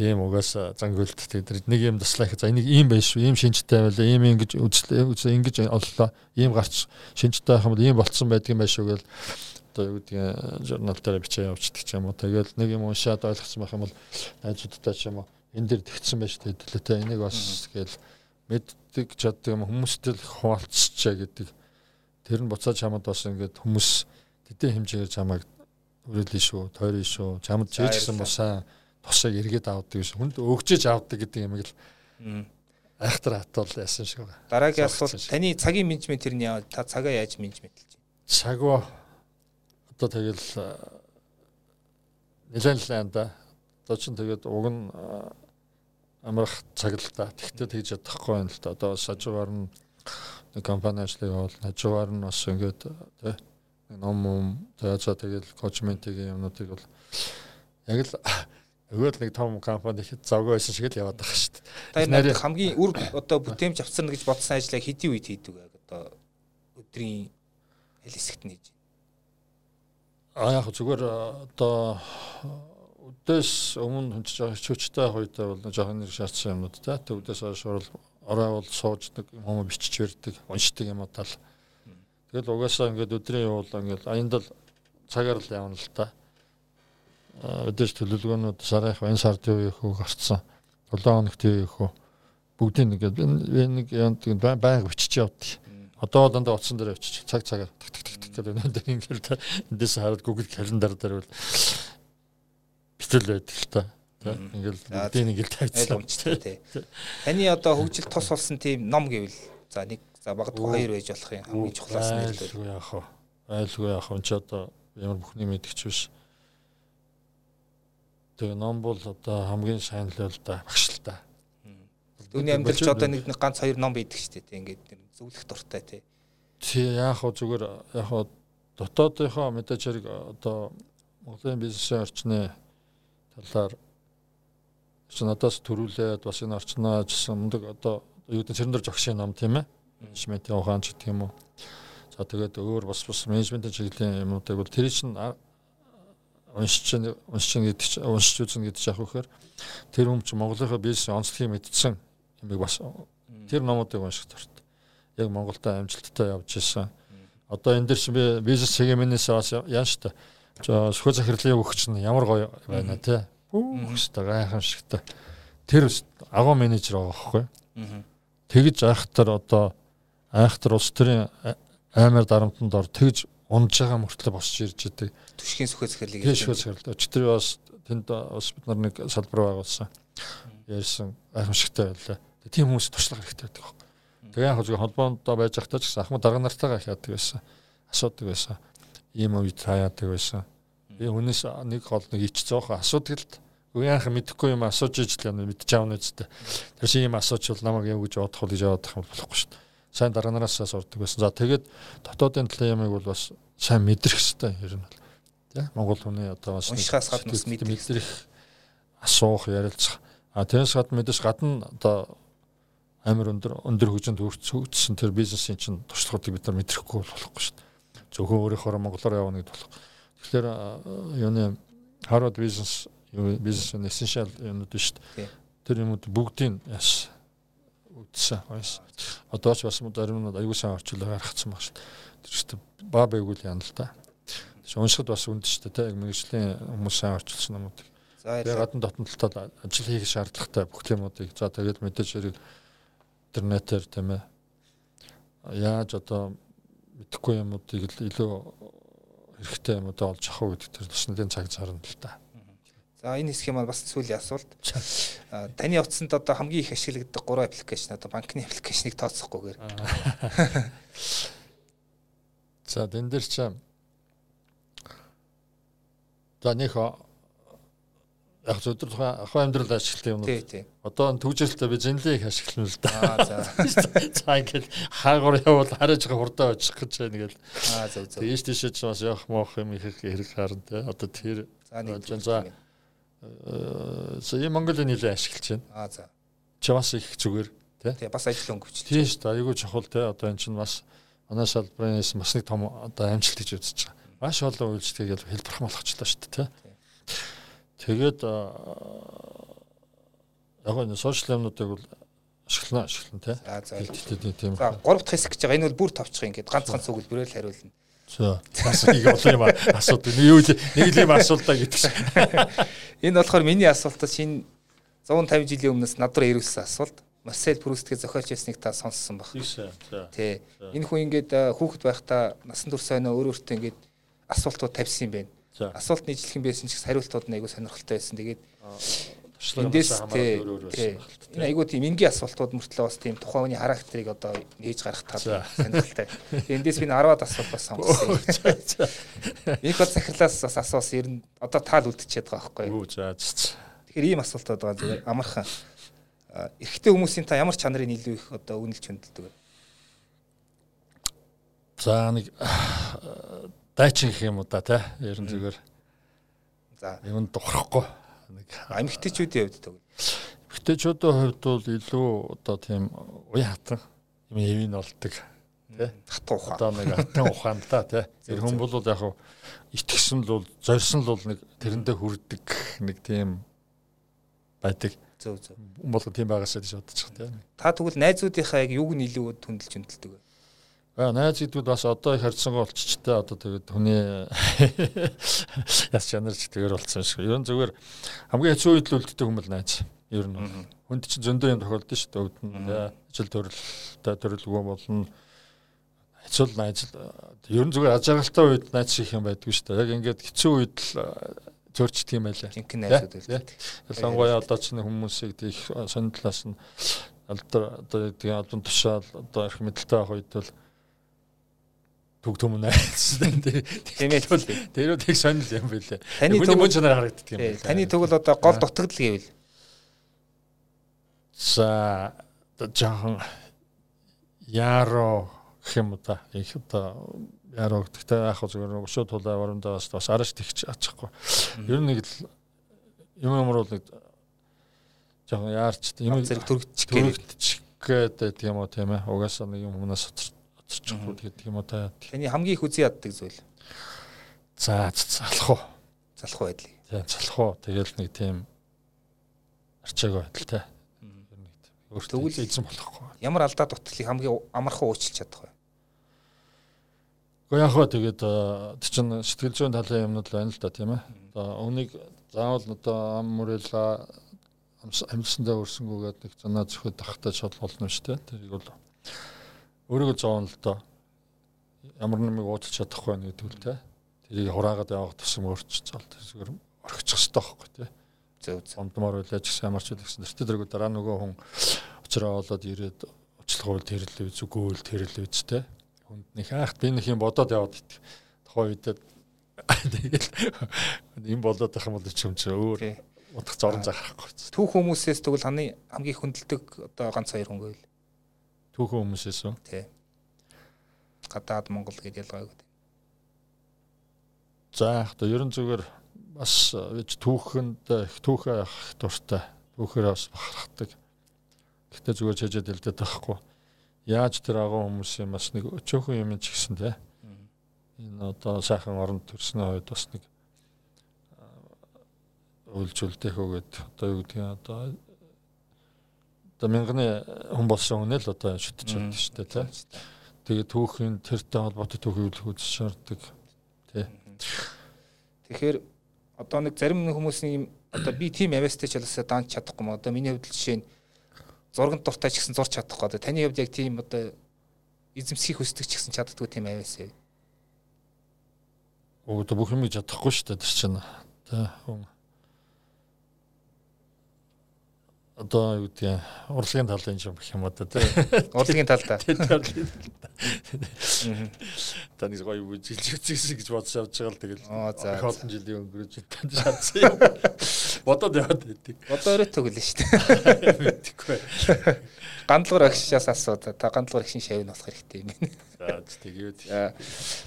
тийм угаасаа зангуулт тэр нэг юм таслаа их. За энийг ийм байж шүү. Ийм шинжтэй байлаа ийм ингэж үзлээ ингэж оллоо. Ийм гарч шинжтэй байх юм бол ийм болцсон байдаг юм байх шүү гэл. Одоо юу гэдэг журнал дээр бичээ явуулдаг ч юм уу. Тэгэл нэг юм уншаад ойлгосон байх юм бол найзуудтай ч юм уу энэ дэр тэгсэн байж тээ. Тэ энийг бас гээл мэддэг чаддаг юм. Хүмүүстэй л хуваалцчаа гэдэг. Тэр нь буцааж чамд бас ингээд хүмүүс тэдэн хэмжээгээр чамайг өрөөлнө шүү тойрно шүү чамд чийжсэн босаа тусаг эргээд авдаг шүү хүнд өгчөж авдаг гэдэг юм л айхтар хатвал яасан шиг байна. Дараагийн асуулт. таны цагийн менежмент тэр нь яа та цагаа яаж менежментлж байна цагаа одоо тэгэл нэлээд л энэ да. Одоо ч тэгээд уг нь амрах цаг л да. Тэгтээ тэгж чадахгүй байна л да. Одоо бас хажуугаар нь нэг компани ажлыг бол хажуугаар нь бас ингээд тий ном ном за тэгэл коучментийн юмнуудыг бол яг л өгөөл нэг том компани хэд завгүй байсан шиг л яваад байгаа шүү дээ. Тэр хамгийн үр одоо бүтээмж авцарна гэж бодсон ажлаа хэдийн үед хийдэг вэ? Одоо өдрийн хэл хэсэгт нь хийж. А яг зүгээр одоо өдөөс өмнө хүчтэй хоёртой бол жоохон нэг шаардсан юмнууд та төвдөөс хойш орой бол сууж нэг юм бичиж өрдөг уншдаг юм уу тал тэгэл угаасаа ингээд өдрийн явуулаа ингээд аяндал цагаар л явна л та өдөөс төлөвлөгөөнүүд сарынх энэ сард юу их хөө гарцсан 7 хоногт юу их бүгдийг ингээд би нэг байнга бичиж явдаг Одоо дандаа утсан дээр очиж цаг цагаар тик тик тик гэдэг өнөөдөр ингээд эндээс хараад Google календар дээр бол битэл байдаг л та. тийм ингээл бүгдийг ингээл тавьчихсан ойлгомжтой тий. Таны одоо хөгжил тус болсон тийм ном гэвэл за нэг за магадгүй хоёр байж болох юм хамгийн чухлаас нь айлгүй яах вэ? Айлгүй яах вэ? Чи одоо ямар бүхний мэдгч биш. Тэгээ ном бол одоо хамгийн сайн л л да багш л да. Түүний амьдралч одоо нэг ганц хоёр ном байдаг шүү дээ ингээд зөвлөх дуртай тий. Тий яах вэ зүгээр яах вэ дотоодынхоо мэдээж хэрэг одоо Монголын бизнесийн орчны талаар чи надаас төрүүлээд бас энэ орчноо ажилласан мундаг одоо юу гэдэг цэрэн дор жогшийн ном тийм ээ. Менежментийн ухаан ч гэх юм уу. За тэгээд өөр бас бас менежментийн чиглэлийн юмнуудыг бол тэр чинь уншиж уншиж гэдэг чинь уншиж үзнэ гэдэг чинь яах вэ тэр хүм чи Монголынхаа бизнесийн онцлогийг мэдсэн юмыг бас тэр номуудыг унших дуртай. Яг Монголда амжилттай явж ирсэн. Одоо энэ дэр чи би бизнес сегментээс бас яан штэ. Сөхөө захирлын өгч нь ямар гоё байна те Хүүхстэй гайхамшигтай. Тэр агуу менежер байгаа байхгүй. Тэгж айхтар одоо айхтар улс төрийн аймаар дарамтанд ор тэгж унж байгаа мөртлөө босч ирж идэг. Түшгийн сүхэ захирлыг сүхэ захирлаа. Өчтөр бас тэнд бас бид нар нэг салбар байгуулсан. Ярьсан гайхамшигтай байлаа. Тийм хүмүүс туршлага хэрэгтэй байдаг. Тэгээ яг зөвхөн холбоонд байж захтаа ч гэсэн ахмад дарга нартайгаа их яадаг байсан. Асуудаг байсан. Ийм үед хаяадаг байсан. Би хүнээс нэг гол нэг ич зоохон асуудаг л Уяахан мэдэхгүй юм асууж ижил юм мэдчих аав нэзтэй. Тэр шиг юм асуучвал намайг юу гэж бодох вэ гэж бодох юм болохгүй шүү дээ. Сайн дараа нараас сурдаг байсан. За тэгээд дотоодын талын ямыг бол бас сайн мэдрэх хэрэгтэй ер нь. Тэ Монгол хүний одоо бас уншихаас гадна мэдрэх асуух ярилцах. А тэрс гадна мэдээж гадна одоо амар өндөр өндөр хөгжинд хөгжсөн тэр бизнесийн чинь туршлагуудыг бид нар мэдрэхгүй болохгүй шүү дээ. Зөвхөн өөрийнхөө монголоор явна гэдэг болох. Тэгэхээр юуны Harvard Business бизнес essential юмнууд шүү дээ. Тэр юмуд бүгдийг үтсэн баяс. Одоо ч бас зарим нь аюул сан орчуулга гаргацсан баг шүү дээ. Тэр дээ баа байгуул яана л да. Уншихад бас үнд шүү дээ яг мэрэгжлийн хүмүүс сайн орчуулсан юмуд. За гадна дотн талтад ажил хийх шаардлагатай бүх юмуудыг за тэгээд мэдээж хэрэг интернетээр тийм ээ яаж одоо мэдхгүй юмуудыг илүү хэрэгтэй юмудаа олж авах гэдэг тэр бас нэгэн цаг зарна л да. За энэ хэсгийн маань бас сүүлийн асуулт. Таны утсанд одоо хамгийн их ашигладаг гурван аппликейшн одоо банкны аппликейшнийг тооцохгүйгээр. За тэн дээр ч за нэг яг зөвдөр тухайн ахын амьдрал ашиглалтын юм. Тий, тий. Одоо төвжирэлтэй би зинлийг ашиглана л да. Аа за. За ингээд хаагур явбал хараж байгаа хурдаа очих гэж байна гээл. Аа зөв зөв. Тийш тийш ч бас явах моох юм их хэрэг харна те. Одоо тэр за за ийм Монголын нэлээ ашиглаж байна. Аа за. Чи бас их зүгээр тий. Тий бас ажил өнгөвч. Тийм шүү дээ. Айгүй чухал тий. Одоо эн чинь бас манай салбарынс бас нэг том одоо амжилт гэж үзэж байгаа. Маш олон үйлчлэгийг хэлбэрхэн болгочлаа шүү дээ тий. Тэгээд яг энэ сошиал юмнуудыг бол ашиглана ашиглана тий. За за. Тийм. За гурав дахь хэсэг гэж байгаа. Энэ бол бүр товчих ингээд ганц ганц өгүүлбэрээр л хариулна. За. Нэг олон юм асуудаг. Нэг юу нэг л юм асуултаа гэдэг шиг. Энэ болохоор миний асуултаас шинэ 150 жилийн өмнөөс над руу ирүүлсэн асуулт. Марсел Прустගේ зохиолч ясныг та сонссон баг. Тий. Энэ хүн ингээд хүүхэд байхдаа насан турш оноо өөр өөртөө ингээд асуултууд тавьсан юм байна. Асуулт нийтлэх юм байсан ч хариултууд нь айгүй сонирхолтой байсан. Тэгээд Эндээс тий. Энэ айгуу тийм энгийн асуултууд мөртлөө бас тийм тухайн хүний характерыг одоо нээж гарах тал сонирхолтой. Эндээс би 10-аад асуулт бас сонгосон. Их бод захирлаас бас асуусан ер нь одоо таал үлдчихэд байгаа байхгүй юу? Тэгэхээр ийм асуултууд байгаа зүгээр амархан. Эрэгтэй хүмүүсийн та ямар чанарыг илүү их одоо үнэлж хөндлөдөг вэ? За нэг дайчин гэх юм уу да тий. Ер нь зүгээр. За. Юм духрахгүй нэг эмгтээчүүдийн хувьд тэгвэл эмгтээчүүдийн хувьд бол илүү одоо тийм уян хатан юм эвийн болдог тий. Хатан ухаан. Одоо нэг хатан ухаан та тий. Тэр хүн бол яг итгэсэн л бол зорьсон л бол нэг тэрэндээ хүрдэг нэг тийм байдаг. Зөв зөв бол тийм байгаасаа гэж бодож байгаа тий. Та тэгвэл найзуудынхаа яг юуг нь илүү хүндэлж хүндэлдэг вэ Аа найз гэдгүүд бас одоо их харьцангуй болчихтой одоо тэгээд хүний яс чанарч тэгэр болсон шиг. Ер нь зүгээр хамгийн хэцүү үед л үлддэг юм бол найз. Ер нь хүнд чинь зөндөө юм тохиолдсон шүү дээ. Өвд нь ажил төрөлтэй төрөлгөө болно. Хэцүү найз л ер нь зүгээр аж аргалтай үед найз шиг юм байдгүй шүү дээ. Яг ингээд хэцүү үед л зөрчдөг юм байлаа. Жинхэнэ найзууд байлаа. Ялангуяа одоо ч нэг хүмүүсийг их сонин талаас нь алдар одоо тийм албан тушаал одоо их мэдлэлтэй авах үед бол түг төмөн найзсан тийм ээ тэрүүд их сонир юм байлаа. Таны төг мөн чанар харагддаг юм байлаа. Таны төг бол одоо гол дутагдал гэвэл? За жоохон яаро гэх юм да их одоо яаро гэхдээ яг зүгээр өшөө тулаа орондоос бас араш тэгч ачахгүй. Ер нь нэг л юм бол нэг жоохон яарч юм зэрэг төрөгчих төрөгчих гэдэг юм уу? Тийм ээ. Угаасаа нэг юм хүмүүс оцорчихгүй гэдэг юм уу та. Таны хамгийн их үзий яддаг зүйл. За залах уу. Залах байдлыг. Тийм залах уу. Тэгэл нэг тийм арчааг байдалтай. Өөртөө эзэн болохгүй. Ямар алдаа дутгалыг хамгийн амархан уучлах чадах вэ? Гэхдээ яг хөө тэгээд тэр чин сэтгэл зүйн талын юмнууд л байна л да тийм ээ. Одоо өнийг заавал одоо ам мөрөлга амьдсандаа өрсөнгүүгээд нэг занаа зөвхөд тахтай шал болно шүү дээ. Тэрийг бол өөрийгөө зоон л доо ямар нэмийг уучлах чадахгүй байна гэдэг л те. Тэрийг хураагаад явах тусам өөрчилж цаал зүгээр орхичих хэрэгтэй байхгүй те. Зөв. Ондмор үлээж гэсэн ямарч л гэсэн. Тэр тэргүй дараа нөгөө хүн очроо болоод ирээд уучлах бол тэрлээ зүгөө л тэрлээ үз те. Хүнд нэг хаахт би нэг юм бодоод яваад идэх. Тухайн үед тэгэл юм болоод байх юм бол ч юм чи өөр утга зорон захахгүй. Түүх хүмүүсээс тэгвэл хамгийн хүндэлдэг одоо ганц хоёр хүн гэвэл түүх хүмүүсээс үү? Тий. Гадаад Монгол гэдээ ялгаагүй. За одоо ерөн зүгээр бас вэж түүхэнд их түүхээ авах дуртай. Түүхээр бас бахархдаг. Гэхдээ зүгээр чэжэд хэлдэг байхгүй. Яаж тэр агуу хүмүүсийн бас нэг өчөөхөн юм ч гэсэн те. Энэ одоо сайхан оронд төрснөө үед бас нэг үйлжүүлдэг өгөөд одоо юу гэдгийг одоо одоо мянганы хүн болсон үнэ л одоо шүтэж байна шүү дээ тий. Тэгээ түүхийн тэртэй холбоотой түүхийг үзэж шаарддаг тий. Тэгэхээр одоо нэг зарим хүмүүсийн одоо би тийм авьяастай ч ялсаа даанч чадахгүй мó одоо миний хувьд жишээ нь зурганд дуртай ч гэсэн зурч чадахгүй одоо таны хувьд яг тийм одоо эзэмсхийг хүсдэг ч гэсэн чаддгүй тийм авьяасаа. Оо одоо бүх юм чадахгүй шүү дээ тэр чинь. Тэ хүн одоо юу гэдэг урлагийн талын юм гэх юм одоо тий. Урлагийн талдаа. Таны гоё үжилж үзсэн гэж бодож авч байгаа л тэгэл. За. Олон жилийн өнгөрөж танд шатсан юм. Бодоод яваад байдаг. Одоо өрөө төглөө шүү дээ. Мэдхгүй. Гандлуур агшаас асууад та гандлуур агшин шавь нь болох хэрэгтэй юм байна. За тэгээд.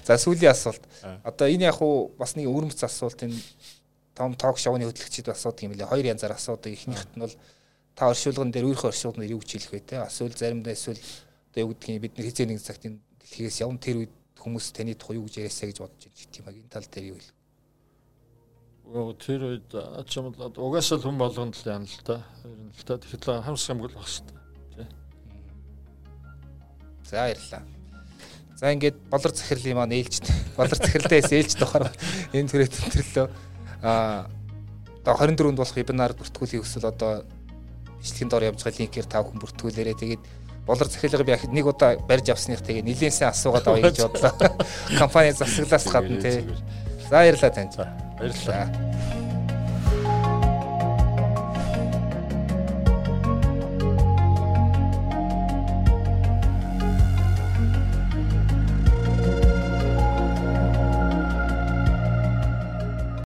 За сүүлийн асуулт. Одоо энэ яг уу бас нэг өрмөц асуулт энэ том ток шоуны хөтлөгчид асуудаг юм лээ. Хоёр янзаар асуудаг. Эхнийхт нь бол та оршуулган дээр өөрийнхөө оршуулган дээр юу гэж хэлэх вэ те эсвэл заримдаа эсвэл одоо юу гэдгийг бид нар хизээ нэг цагт энэ дэлхийгээс явна тэр үед хүмүүс таны тухай юу гэж яриасаа гэж бодож байна гэх юм аа энэ тал дээр юу хэлэх Оо тэр үед ачаамд угаасаа хүн болгонд л яана л та. Ер нь л та тэгэхээр хамс хамгал байх шүү дээ. За баярлалаа. За ингээд болор захирлын маань ээлж болор захирлаас ээлж тохоор энэ төрөө тэмдэрлөө. Аа одоо 24-нд болох вебинар бүртгүүлэх өсөл одоо бичлэгийн дор явж байгаа линкээр та бүхэн бүртгүүлээрэй. Тэгээд болор захиалга би нэг удаа барьж авсных тэгээ нилээсээ асуугаад авъя гэж бодлоо. Компани засаглаас гадна тий. За баярлалаа тань. Баярлалаа.